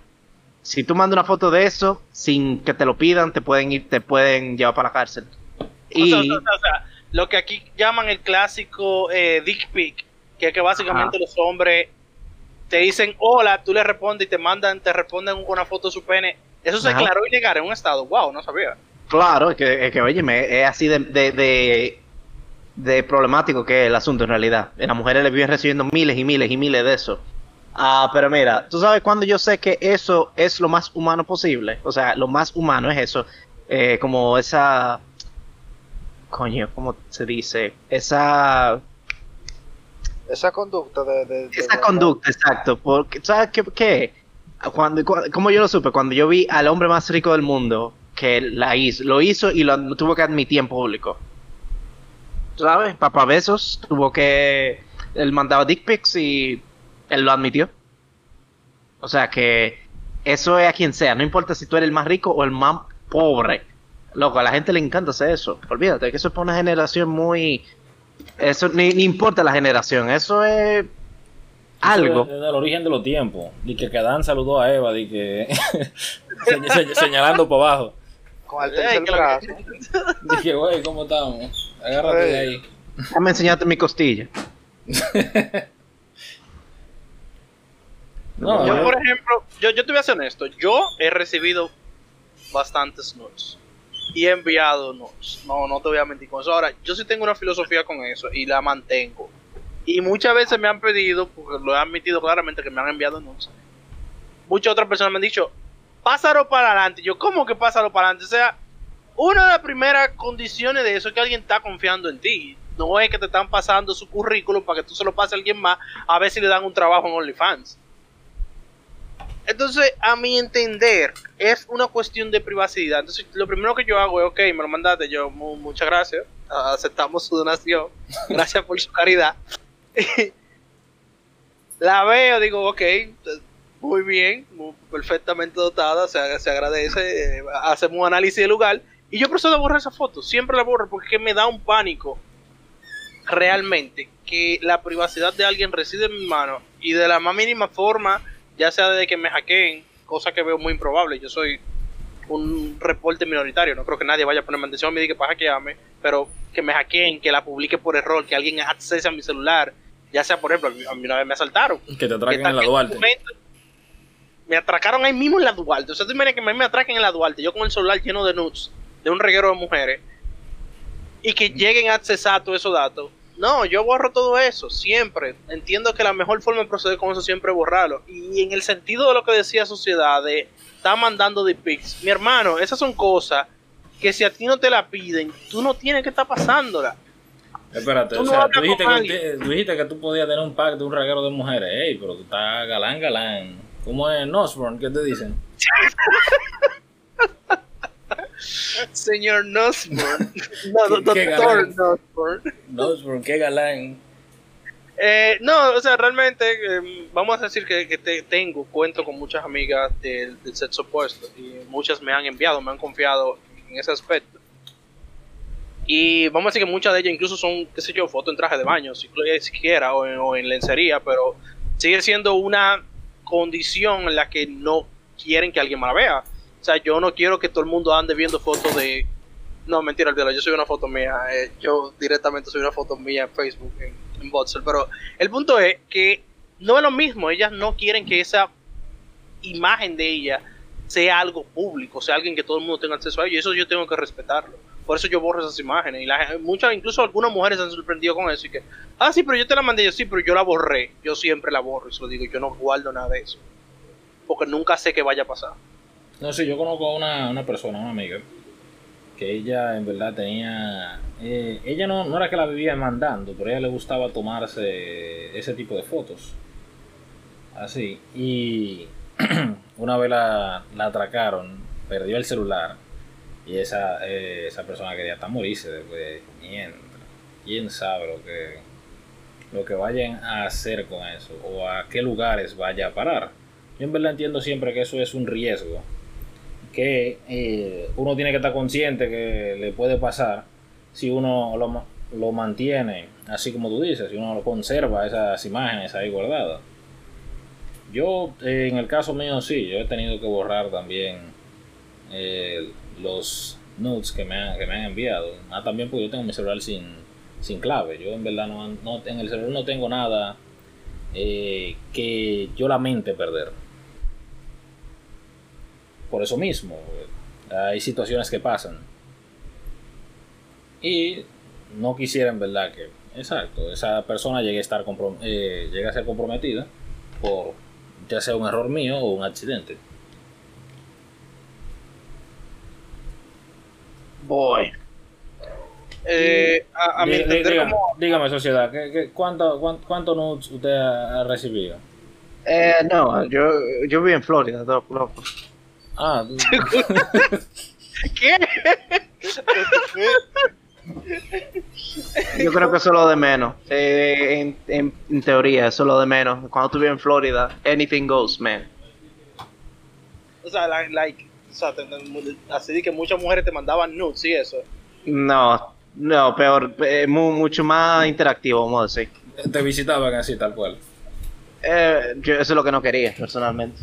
Si tú mandas una foto de eso sin que te lo pidan, te pueden ir, te pueden llevar para la cárcel. O Y sea, o sea, o sea, lo que aquí llaman el clásico eh, dick pic, que es que básicamente los hombres te dicen hola, tú le respondes y te mandan, te responden con una foto de su pene. Eso se declaró ilegal en un estado. Wow, no sabía. Claro, es que, es que oye, es así de, de, de, de problemático que es el asunto en realidad. Las mujeres le viven recibiendo miles y miles y miles de eso. Ah, pero mira, tú sabes cuando yo sé que eso es lo más humano posible. O sea, lo más humano es eso. Eh, como esa. Coño, ¿cómo se dice? Esa. Esa conducta de... de- de- Esa de- conducta, exacto. Porque, ¿sabes qué? qué? Cuando, cu- ¿Cómo yo lo supe? Cuando yo vi al hombre más rico del mundo que la hizo, lo hizo y lo tuvo que admitir en público. ¿Sabes? Papá Besos tuvo que. Él mandaba dick pics y él lo admitió. O sea que eso es a quien sea, no importa si tú eres el más rico o el más pobre. Loco, a la gente le encanta hacer eso. Olvídate que eso es para una generación muy. Eso ni, ni importa la generación, eso es algo. Desde el origen de los tiempos. Y que Adán saludó a Eva, y que se- se- señalando para abajo. Con el tercer brazo. Dije, güey, ¿cómo estamos? Agárrate de ahí. Déjame enseñarte mi costilla. No, Yo, yo- por ejemplo, yo, yo te voy a ser honesto. Yo he recibido bastantes notes y he enviado notes. No, no te voy a mentir con eso. Ahora, yo sí tengo una filosofía con eso y la mantengo. Y muchas veces me han pedido, porque lo he admitido claramente que me han enviado notes. Muchas otras personas me han dicho, pásalo para adelante. Yo, ¿cómo que pásalo para adelante? O sea, una de las primeras condiciones de eso es que alguien está confiando en ti. No es que te están pasando su currículum para que tú se lo pases a alguien más a ver si le dan un trabajo en OnlyFans. Entonces, a mi entender, es una cuestión de privacidad. Entonces, lo primero que yo hago es, ok, me lo mandaste, yo, mu- muchas gracias, aceptamos su donación, gracias por su caridad. la veo, digo, ok, muy bien, perfectamente dotada, se, se agradece, eh, hacemos un análisis del lugar y yo procedo a borrar esa foto, siempre la borro porque me da un pánico realmente que la privacidad de alguien reside en mi mano y de la más mínima forma, ya sea de que me hackeen, cosa que veo muy improbable, yo soy un reporte minoritario, no creo que nadie vaya a ponerme atención a mí y que para hackearme, pero que me hackeen, que la publique por error, que alguien accese a mi celular, ya sea por ejemplo, a mí, una vez me asaltaron, Que te atraquen que en la Duarte. Me atracaron ahí mismo en la Duarte. O sea, tú que me atraquen en la Duarte, yo con el celular lleno de nudes, de un reguero de mujeres, y que lleguen a accesar todos esos datos. No, yo borro todo eso, siempre. Entiendo que la mejor forma de proceder con eso siempre es borrarlo. Y en el sentido de lo que decía Sociedad, de estar mandando de pics, mi hermano, esas son cosas que si a ti no te la piden, tú no tienes que estar pasándola. Espérate, Tú o sea, tú dijiste, que, tú dijiste que tú podías tener un pack de un reguero de mujeres. Ey, pero tú estás galán, galán. ¿Cómo es Nosborn? ¿Qué te dicen? Señor Nussborn. no, Qué- doctor. Nussborn. Nosborn, qué galán. Eh, no, o sea, realmente eh, vamos a decir que, que te- tengo, cuento con muchas amigas del, del sexo opuesto y muchas me han enviado, me han confiado en ese aspecto. Y vamos a decir que muchas de ellas incluso son, qué sé yo, fotos en traje de baño, si siquiera, o en, o en lencería, pero sigue siendo una condición en la que no quieren que alguien me la vea. O sea, yo no quiero que todo el mundo ande viendo fotos de... No, mentira, olvídalo, yo soy una foto mía. eh, yo directamente soy una foto mía en Facebook, en, en Boxer. Pero el punto es que no es lo mismo. Ellas no quieren que esa imagen de ella sea algo público, sea alguien que todo el mundo tenga acceso a ello. Y eso yo tengo que respetarlo. Por eso yo borro esas imágenes. Y la, muchas, incluso algunas mujeres se han sorprendido con eso. Y que, ah, sí, pero yo te la mandé. Yo sí, pero yo la borré. Yo siempre la borro. Y se lo digo, yo no guardo nada de eso. Porque nunca sé qué vaya a pasar. No sé, yo conozco a una, una persona, una amiga, que ella en verdad tenía... eh, ella no, no era que la vivía mandando, pero a ella le gustaba tomarse ese tipo de fotos. Así. Y una vez la, la atracaron, perdió el celular y esa, eh, esa persona quería hasta morirse después. Mierda. ¿Quién sabe lo que, lo que vayan a hacer con eso? O a qué lugares vaya a parar. Yo en verdad entiendo siempre que eso es un riesgo que eh, uno tiene que estar consciente que le puede pasar si uno lo, lo mantiene así como tú dices, si uno lo conserva esas imágenes ahí guardadas. Yo, eh, en el caso mío, sí, yo he tenido que borrar también eh, los nudes que me, han, que me han enviado. Ah, también porque yo tengo mi celular sin, sin clave. Yo en verdad no, no- en el celular no tengo nada eh, que yo lamente perder por eso mismo. Hay situaciones que pasan. Y no quisiera en verdad que, exacto, esa persona llegue a estar comprom- eh, llegue a ser comprometida por ya sea un error mío o un accidente. Boy. Eh, a, a mi Dí- dígame, como- dígame, sociedad, ¿qué, qué- cuánto, cuánto, cuánto nudes usted ha, ha recibido? Eh, no, yo, yo vivo en Florida, loco. Ah, ¿Qué? Yo creo que eso es lo de menos. Eh, en, en, en teoría, eso es lo de menos. Cuando vives en Florida, anything goes, man. O sea, la- like, o sea, así de que muchas mujeres te mandaban nudes y eso. No, no, peor, eh, mu- mucho más interactivo, vamos a decir. te visitaban así, tal cual. Eh, yo- eso es lo que no quería, personalmente.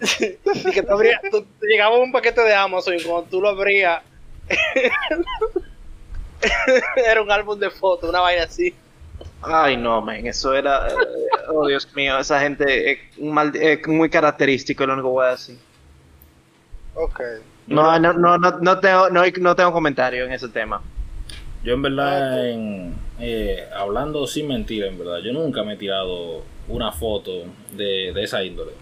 Y que tú- te llegaba un paquete de Amazon y cuando tú lo abrías, era un álbum de fotos, una vaina así. Ay, no, man, eso era. oh, Dios mío, esa gente es, un mal- es muy característico, lo único que voy a decir. Ok. No, no, no, no, no tengo, no, no tengo comentario en ese tema. Yo en verdad, en, eh, hablando sin mentir, en verdad, yo nunca me he tirado una foto de, de esa índole.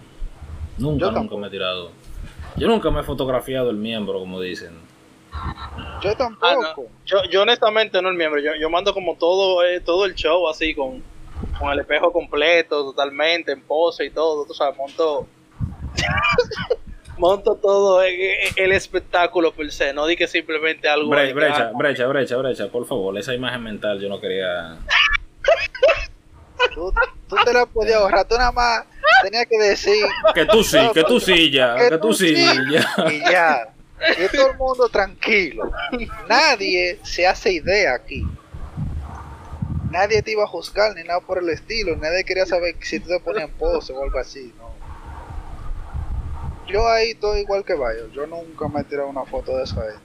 Nunca, Yo nunca me he tirado. Yo nunca me he fotografiado el miembro, como dicen. Yo tampoco. Ah, no. Yo, yo honestamente no el miembro, yo, yo mando como todo eh, todo el show así con, con el espejo completo, totalmente, en pose y todo, tú sabes, monto monto todo el espectáculo per se, no di que simplemente algo. Brecha, ah, brecha, brecha, brecha, por favor, esa imagen mental yo no quería. Tú, tú te la podías ahorrar, tú nada más tenías que decir Que tú sí, que tú sí ya, que tú sí ya. y ya. Y todo el mundo tranquilo. Nadie se hace idea aquí. Nadie te iba a juzgar ni nada por el estilo. Nadie quería saber si tú te ponías en pose o algo así. No. Yo ahí estoy igual que Bayo. Yo nunca me he tirado una foto de esa índole.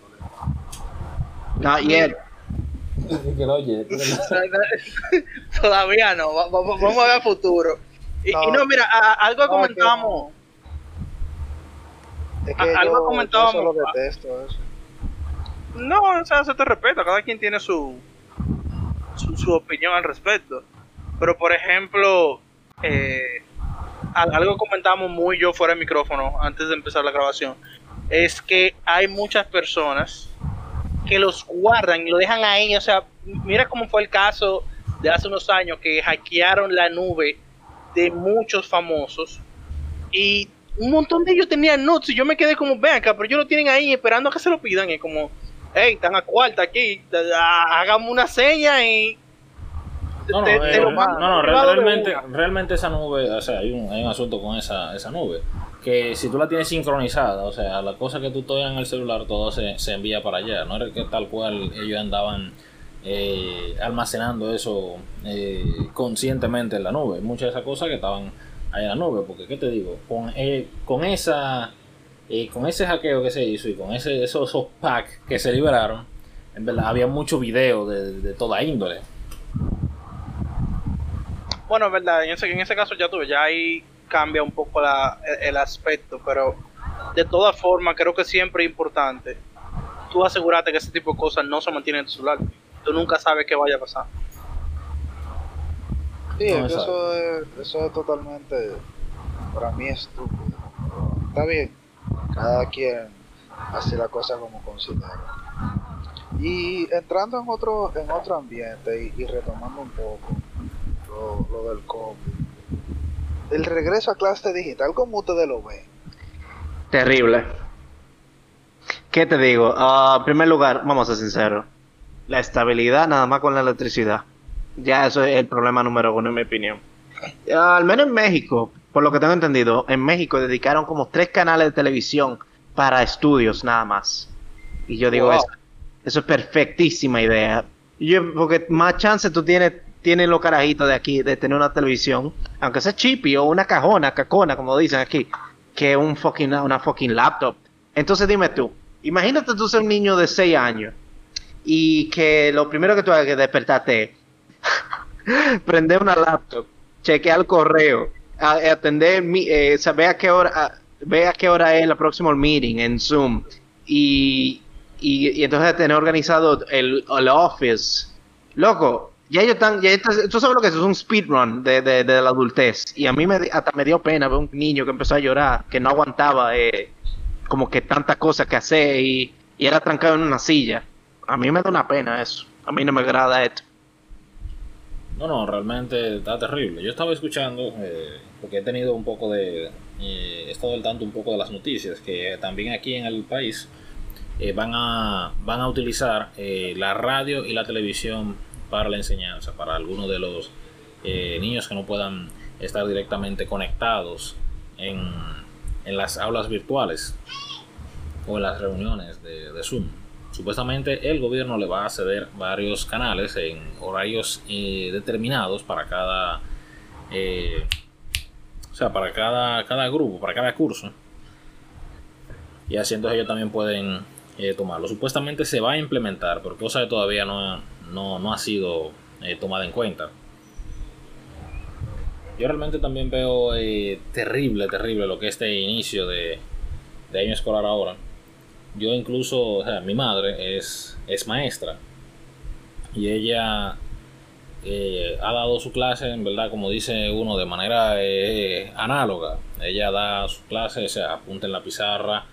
Not yet. Que lo oye, Todavía no, va- va- vamos a ver a futuro. Y y no, mira, a- a- algo No, comentábamos. Es A- que algo yo, yo comentábamos- solo detesto eso. No, o sea, se te respeta, cada quien tiene su, su, su opinión al respecto. Pero, por ejemplo, eh, al- algo comentábamos muy yo fuera de micrófono antes de empezar la grabación, es que hay muchas personas que los guardan y lo dejan ahí. O sea, mira cómo fue el caso de hace unos años que hackearon la nube de muchos famosos y un montón de ellos tenían notes y yo me quedé como, ven acá, pero ellos lo tienen ahí esperando a que se lo pidan y como, hey, están a cuarta aquí, hagamos una seña y... No, no, te- eh, no, no, realmente, realmente esa nube, o sea, hay un, hay un asunto con esa, esa nube. Que si tú la tienes sincronizada, o sea, la cosa que tú tocas en el celular, todo se, se envía para allá. No era que tal cual ellos andaban eh, almacenando eso eh, conscientemente en la nube. Muchas de esas cosas que estaban ahí en la nube. Porque, ¿qué te digo? Con, eh, con esa con ese hackeo que se hizo y con ese, esos, esos packs que se liberaron, en verdad había mucho video de, de toda índole. Bueno, es verdad, en ese, en ese caso ya tuve, ya ahí cambia un poco la, el, el aspecto, pero de todas formas creo que siempre es importante tú asegurarte que ese tipo de cosas no se mantienen en tu celular. Tú nunca sabes qué vaya a pasar. Sí, No, es que exacto. eso es, eso es totalmente, para mí, estúpido. Está bien, cada quien hace la cosa como considera. Y entrando en otro, en otro ambiente y, y retomando un poco lo, lo del COVID, el regreso a clase digital, ¿cómo ustedes lo ven? Terrible. ¿Qué te digo? Ah, en primer lugar, vamos a ser sinceros. La estabilidad nada más con la electricidad. Ya eso es el problema número uno en mi opinión. Al menos en México, por lo que tengo entendido, en México dedicaron como tres canales de televisión para estudios nada más. Y yo digo, Wow. eso, eso es perfectísima idea. Yo, porque más chance tú tienes, tienes los carajitos de aquí de tener una televisión, aunque sea chippy o una cajona, cacona, como dicen aquí, que un fucking, una fucking laptop. Entonces dime tú, imagínate tú ser un niño de 6 años y que lo primero que tú hagas es despertarte, prender una laptop, chequear el correo, atender, mi, eh, saber a qué hora, a qué hora es el próximo meeting en Zoom y, y, y entonces tener organizado el, el office. Loco, ya ellos están, ya tú sabes lo que es, es un speedrun de, de, la adultez. Y a mí me, hasta me dio pena ver un niño que empezó a llorar, que no aguantaba eh, como que tantas cosas que hacer y, y era trancado en una silla. A mí me da una pena eso. A mí no me agrada esto. No, no, realmente está terrible. Yo estaba escuchando, eh, porque he tenido un poco de... eh, he estado al tanto un poco de las noticias, que también aquí en el país eh, van, a, van a utilizar la radio y la televisión para la enseñanza, para algunos de los eh, niños que no puedan estar directamente conectados en, en las aulas virtuales o en las reuniones de, Zoom. Supuestamente el gobierno le va a ceder varios canales en horarios eh, determinados para cada, eh, o sea, para cada, cada grupo, para cada curso. Y así entonces ellos también pueden tomarlo. Supuestamente se va a implementar, pero cosa que todavía no, no, no ha sido eh, tomada en cuenta. Yo realmente también veo eh, terrible, terrible lo que es este inicio de, de año escolar ahora. Yo incluso, mi madre es, es maestra y ella eh, ha dado su clase, en verdad, como dice uno, de manera eh, análoga. Ella da su clase, se apunta en la pizarra,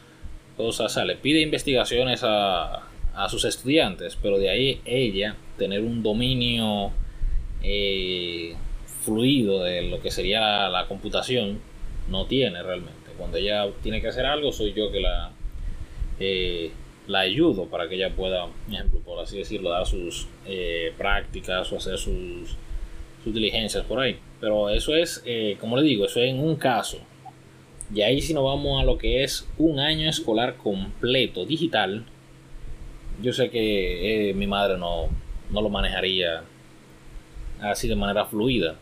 cosas, le pide investigaciones a, a sus estudiantes, pero de ahí ella tener un dominio eh, fluido de lo que sería la computación, no tiene realmente. Cuando ella tiene que hacer algo, soy yo que la, eh, la ayudo para que ella pueda, por ejemplo, por así decirlo, dar sus eh, prácticas o hacer sus, sus diligencias por ahí. Pero eso es, como le digo, eso es en un caso. Y ahí si nos vamos a lo que es un año escolar completo digital, yo sé que mi madre no, no lo manejaría así de manera fluida.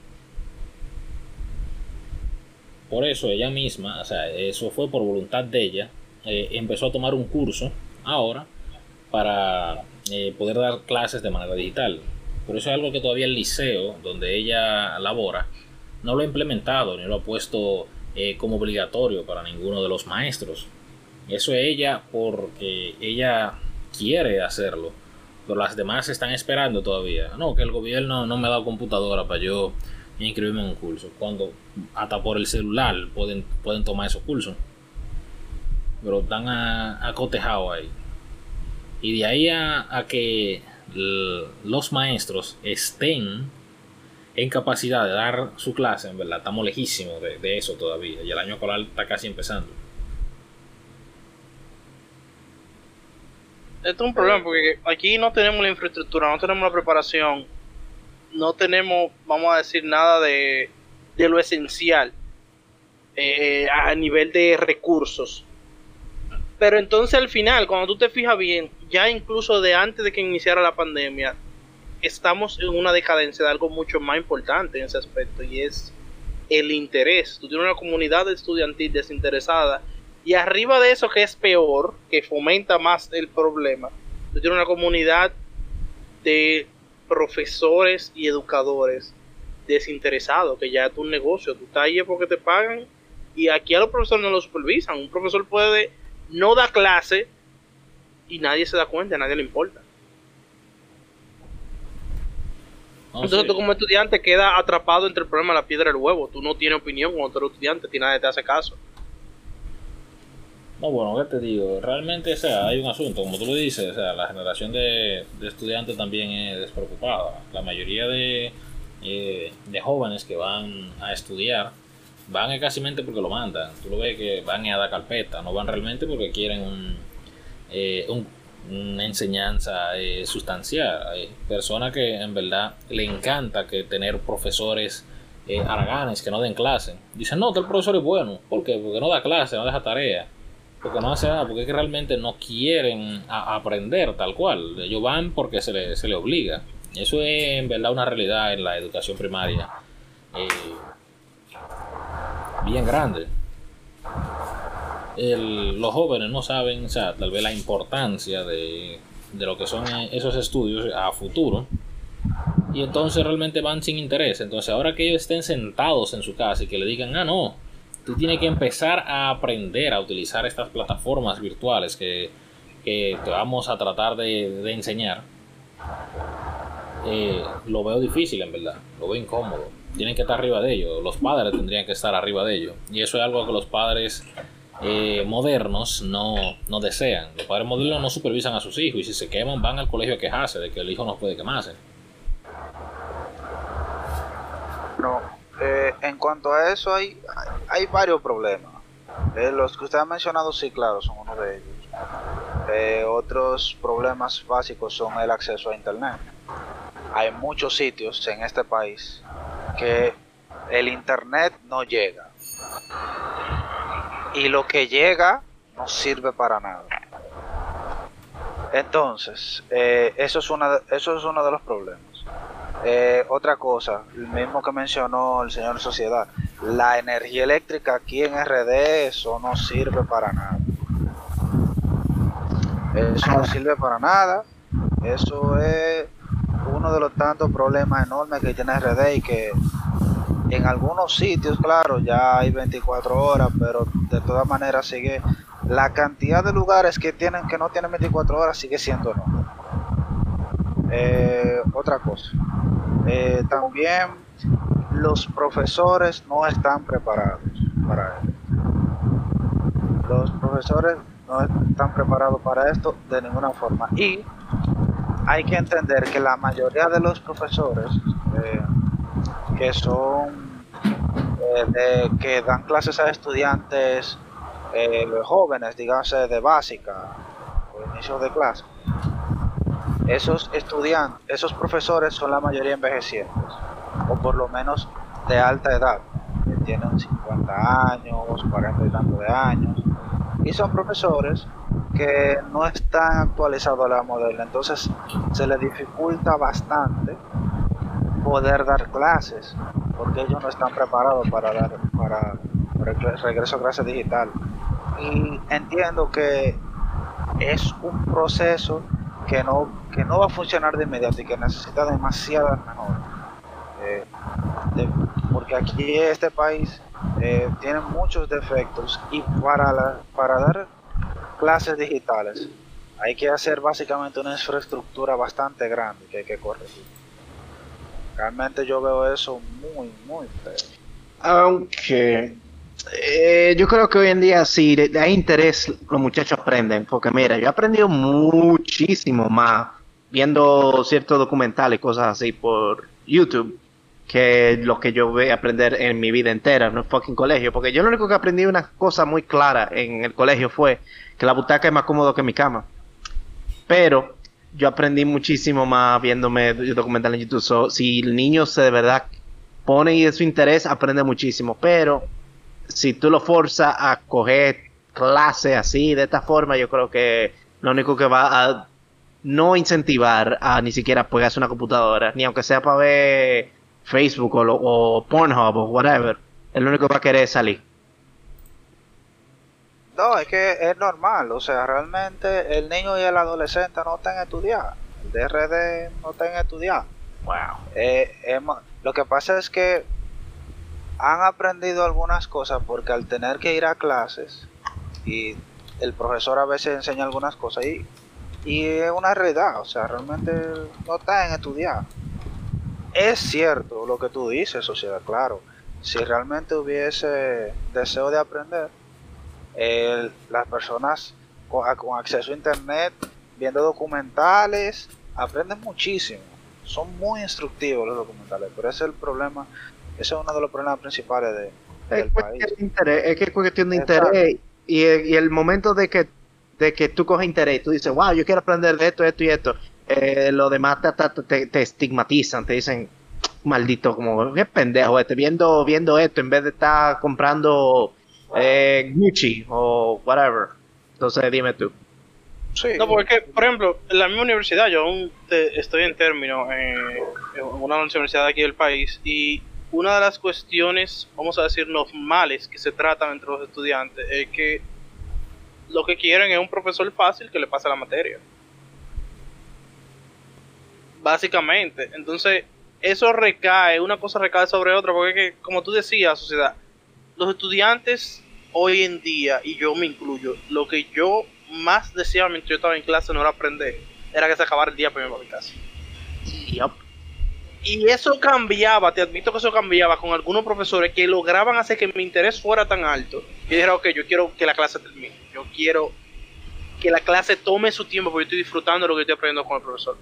Por eso ella misma, o sea, eso fue por voluntad de ella, eh, empezó a tomar un curso ahora para eh, poder dar clases de manera digital. Por eso es algo que todavía el liceo, donde ella labora, no lo ha implementado ni lo ha puesto eh, como obligatorio para ninguno de los maestros. Eso es ella porque ella quiere hacerlo pero las demás están esperando todavía. No, que el gobierno no me ha dado computadora para yo inscribirme en un curso. Cuando hasta por el celular pueden, pueden tomar esos cursos. Pero están acotejados ahí. Y de ahí a, que los maestros estén en capacidad de dar su clase, en verdad, estamos lejísimos de, de eso todavía. Y el año escolar está casi empezando. Esto es un problema porque aquí no tenemos la infraestructura, no tenemos la preparación, no tenemos, vamos a decir, nada de, lo esencial eh, a nivel de recursos. Pero entonces al final, cuando tú te fijas bien, ya incluso de antes de que iniciara la pandemia, estamos en una decadencia de algo mucho más importante en ese aspecto y es el interés. Tú tienes una comunidad estudiantil desinteresada y arriba de eso, que es peor, que fomenta más el problema, tú tienes una comunidad de profesores y educadores desinteresados, que ya es un negocio, tú estás ahí porque te pagan y aquí a los profesores no lo supervisan. Un profesor puede no dar clase y nadie se da cuenta, a nadie le importa. Entonces tú como estudiante quedas atrapado entre el problema de la piedra y el huevo. Tú no tienes opinión como otro estudiante, y nadie te hace caso. No, bueno, ¿qué te digo? Realmente, o sea, hay un asunto, como tú lo dices, o sea, la generación de, estudiantes también es despreocupada. La mayoría de, eh, de jóvenes que van a estudiar van casi porque lo mandan. Tú lo ves que van a dar carpeta, no van realmente porque quieren un, eh, una enseñanza eh, sustancial. Hay personas que en verdad le encanta que tener profesores haraganes que no den clase. Dicen, no, que el profesor es bueno. ¿Por qué? Porque no da clase, no deja tarea porque no hace nada, porque es que realmente no quieren aprender tal cual. Ellos van porque se les le obliga. Eso es en verdad una realidad en la educación primaria eh, bien grande. los jóvenes no saben, o sea, tal vez la importancia de, de lo que son esos estudios a futuro. Y entonces realmente van sin interés. Entonces ahora que ellos estén sentados en su casa y que le digan, ah, no, tú tienes que empezar a aprender a utilizar estas plataformas virtuales que, te vamos a tratar de, enseñar. Eh, lo veo difícil en verdad, lo veo incómodo. Tienen que estar arriba de ello, los padres tendrían que estar arriba de ello. Y eso es algo que los padres eh, modernos no, no, desean. Los padres modernos no supervisan a sus hijos y si se queman van al colegio a quejarse de que el hijo no puede quemarse. No, eh, en cuanto a eso, hay, hay varios problemas. Eh, los que usted ha mencionado, sí, claro, son uno de ellos. Eh, otros problemas básicos son el acceso a Internet. Hay muchos sitios en este país que el Internet no llega. Y lo que llega no sirve para nada. Entonces, eso, es eso es uno de los problemas. Eh, otra cosa, el mismo que mencionó el señor Sociedad, la energía eléctrica aquí en RD eso no sirve para nada. Eso no sirve para nada. Eso es uno de los tantos problemas enormes que tiene RD y que en algunos sitios, claro, ya hay 24 horas, pero de todas maneras sigue la cantidad de lugares que tienen que no tienen 24 horas sigue siendo no. Eh, otra cosa, eh, también los profesores no están preparados para esto. Los profesores no están preparados para esto de ninguna forma. Y hay que entender que la mayoría de los profesores eh, que son eh, de que dan clases a estudiantes eh, jóvenes, dígase de básica o inicio de clase, esos estudiantes, esos profesores son la mayoría envejecientes, o por lo menos de alta edad, que tienen 50 años, 40 y tanto de años, y son profesores que no están actualizados a la moderna, entonces se les dificulta bastante poder dar clases, porque ellos no están preparados para dar para, regreso a clase digital. Y entiendo que es un proceso que no, que no va a funcionar de inmediato y que necesita demasiada mejor. Eh, porque aquí este país eh, tiene muchos defectos y para, para dar clases digitales hay que hacer básicamente una infraestructura bastante grande que hay que corregir. Realmente yo veo eso muy, muy feo. Aunque eh, yo creo que hoy en día si hay interés los muchachos aprenden, porque mira, yo he aprendido muchísimo más viendo ciertos documentales y cosas así por YouTube que lo que yo voy a aprender en mi vida entera en un fucking colegio, porque yo lo único que aprendí una cosa muy clara en el colegio fue que la butaca es más cómodo que mi cama. Pero yo aprendí muchísimo más viéndome documentales en YouTube. si el niño se de verdad pone y de su interés, aprende muchísimo. Pero si tú lo forzas a coger clase así, de esta forma, yo creo que lo único que va a no incentivar a ni siquiera pegarse una computadora, ni aunque sea para ver Facebook o, o Pornhub o whatever, el único que va a querer salir. No, es que es normal, o sea, realmente el niño y el adolescente no están estudiar, el DRD no están estudiar. Wow. Eh, lo que pasa es que han aprendido algunas cosas porque al tener que ir a clases y el profesor a veces enseña algunas cosas y, y es una realidad, o sea, realmente no están en estudiar. Es cierto lo que tú dices, sociedad, claro. Si realmente hubiese deseo de aprender, las personas con, acceso a internet, viendo documentales, aprenden muchísimo. Son muy instructivos los documentales, pero ese es el problema, ese es uno de los problemas principales de, del país. es que es cuestión de interés y, y, el momento de que de que tú coges interés, tú dices, wow, yo quiero aprender de esto, esto y esto eh, lo demás te, te, estigmatizan, te dicen, maldito, como, qué pendejo este, viendo, viendo esto en vez de estar comprando eh, Gucci o whatever. Entonces, dime tú. Sí. No, porque, por ejemplo, en la misma universidad, yo aún estoy en término en una universidad aquí del país y una de las cuestiones, vamos a decir, normales que se tratan entre los estudiantes es que lo que quieren es un profesor fácil que le pase la materia básicamente. Entonces, eso recae, una cosa recae sobre otra, porque como tú decías, sociedad, los estudiantes hoy en día, y yo me incluyo, lo que yo más deseaba mientras yo estaba en clase no era aprender, era que se acabara el día para irme mi casa. Y eso cambiaba, te admito que eso cambiaba con algunos profesores que lograban hacer que mi interés fuera tan alto. Y dijera, ok, yo quiero que la clase termine, yo quiero que la clase tome su tiempo porque yo estoy disfrutando de lo que estoy aprendiendo con el profesor.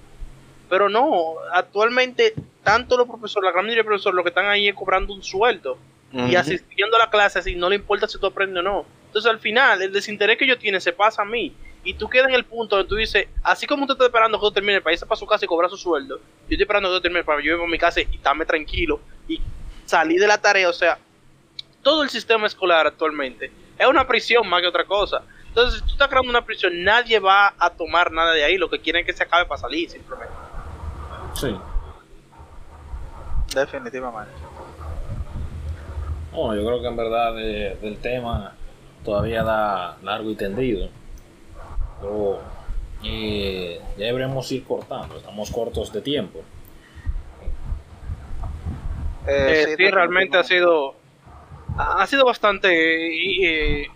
Pero no, actualmente tanto los profesores, la gran mayoría de profesores, lo que están ahí es cobrando un sueldo y asistiendo a la clase así, no le importa si tú aprendes o no. Entonces al final, el desinterés que ellos tienen se pasa a mí. Y tú quedas en el punto donde tú dices, así como tú estás esperando que tú termine el país para su casa y cobrar su sueldo, yo estoy esperando que tú termine para yo ir a mi casa y estarme tranquilo y salir de la tarea. O sea, todo el sistema escolar actualmente es una prisión más que otra cosa. Entonces, si tú estás creando una prisión, nadie va a tomar nada de ahí. Lo que quieren es que se acabe para salir, simplemente. Sí. Definitivamente. Bueno, yo creo que en verdad del tema todavía da largo y tendido. Pero eh, ya deberíamos ir cortando, estamos cortos de tiempo. Eh, eh sí, realmente ha sido ha sido bastante eh,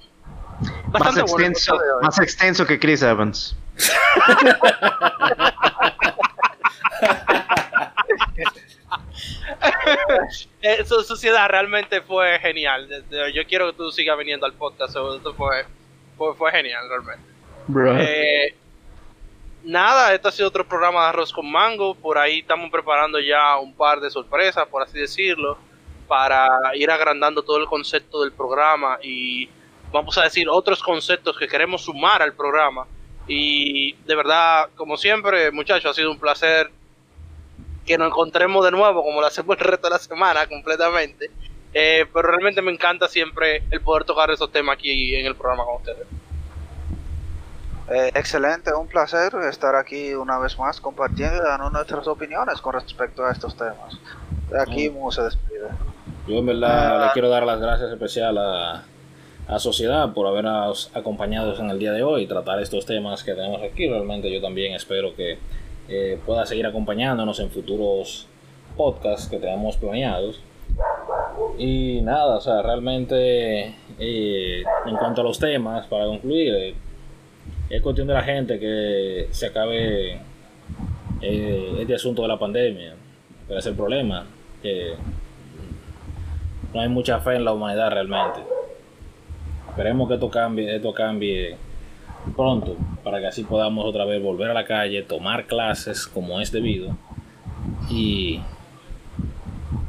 bastante más, extenso, más extenso que Chris Evans. eh, su sociedad realmente fue genial. Yo quiero que tú sigas viniendo al podcast. Esto fue, fue, genial, realmente. Eh, nada, este ha sido otro programa de Arroz con Mango. Por ahí estamos preparando ya un par de sorpresas, por así decirlo. para ir agrandando todo el concepto del programa y vamos a decir otros conceptos que queremos sumar al programa. Y de verdad, como siempre, muchachos, ha sido un placer que nos encontremos de nuevo, como lo hacemos el resto de la semana completamente. Eh, pero realmente me encanta siempre el poder tocar esos temas aquí en el programa con ustedes. Eh, excelente, un placer estar aquí una vez más compartiendo y dando nuestras opiniones con respecto a estos temas. De aquí Mu se despide. Yo en verdad le quiero dar las gracias especial a, a Sociedad por habernos acompañado en el día de hoy y tratar estos temas que tenemos aquí. Realmente yo también espero que eh, pueda seguir acompañándonos en futuros podcasts que tenemos planeados. Y nada, o sea, realmente eh, en cuanto a los temas, para concluir, eh, es cuestión de la gente que se acabe eh, este asunto de la pandemia. Pero es el problema, que no hay mucha fe en la humanidad realmente. Esperemos que esto cambie, esto cambie pronto, para que así podamos otra vez volver a la calle, tomar clases como es debido y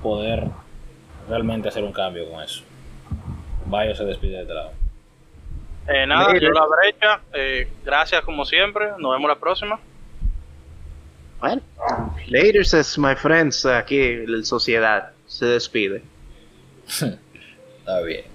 poder realmente hacer un cambio con eso. Vaya se despide de este lado. Eh, nada, yo la brecha. Eh, gracias como siempre. Nos vemos la próxima. Bueno, later says my friends aquí, la sociedad se despide. Está bien.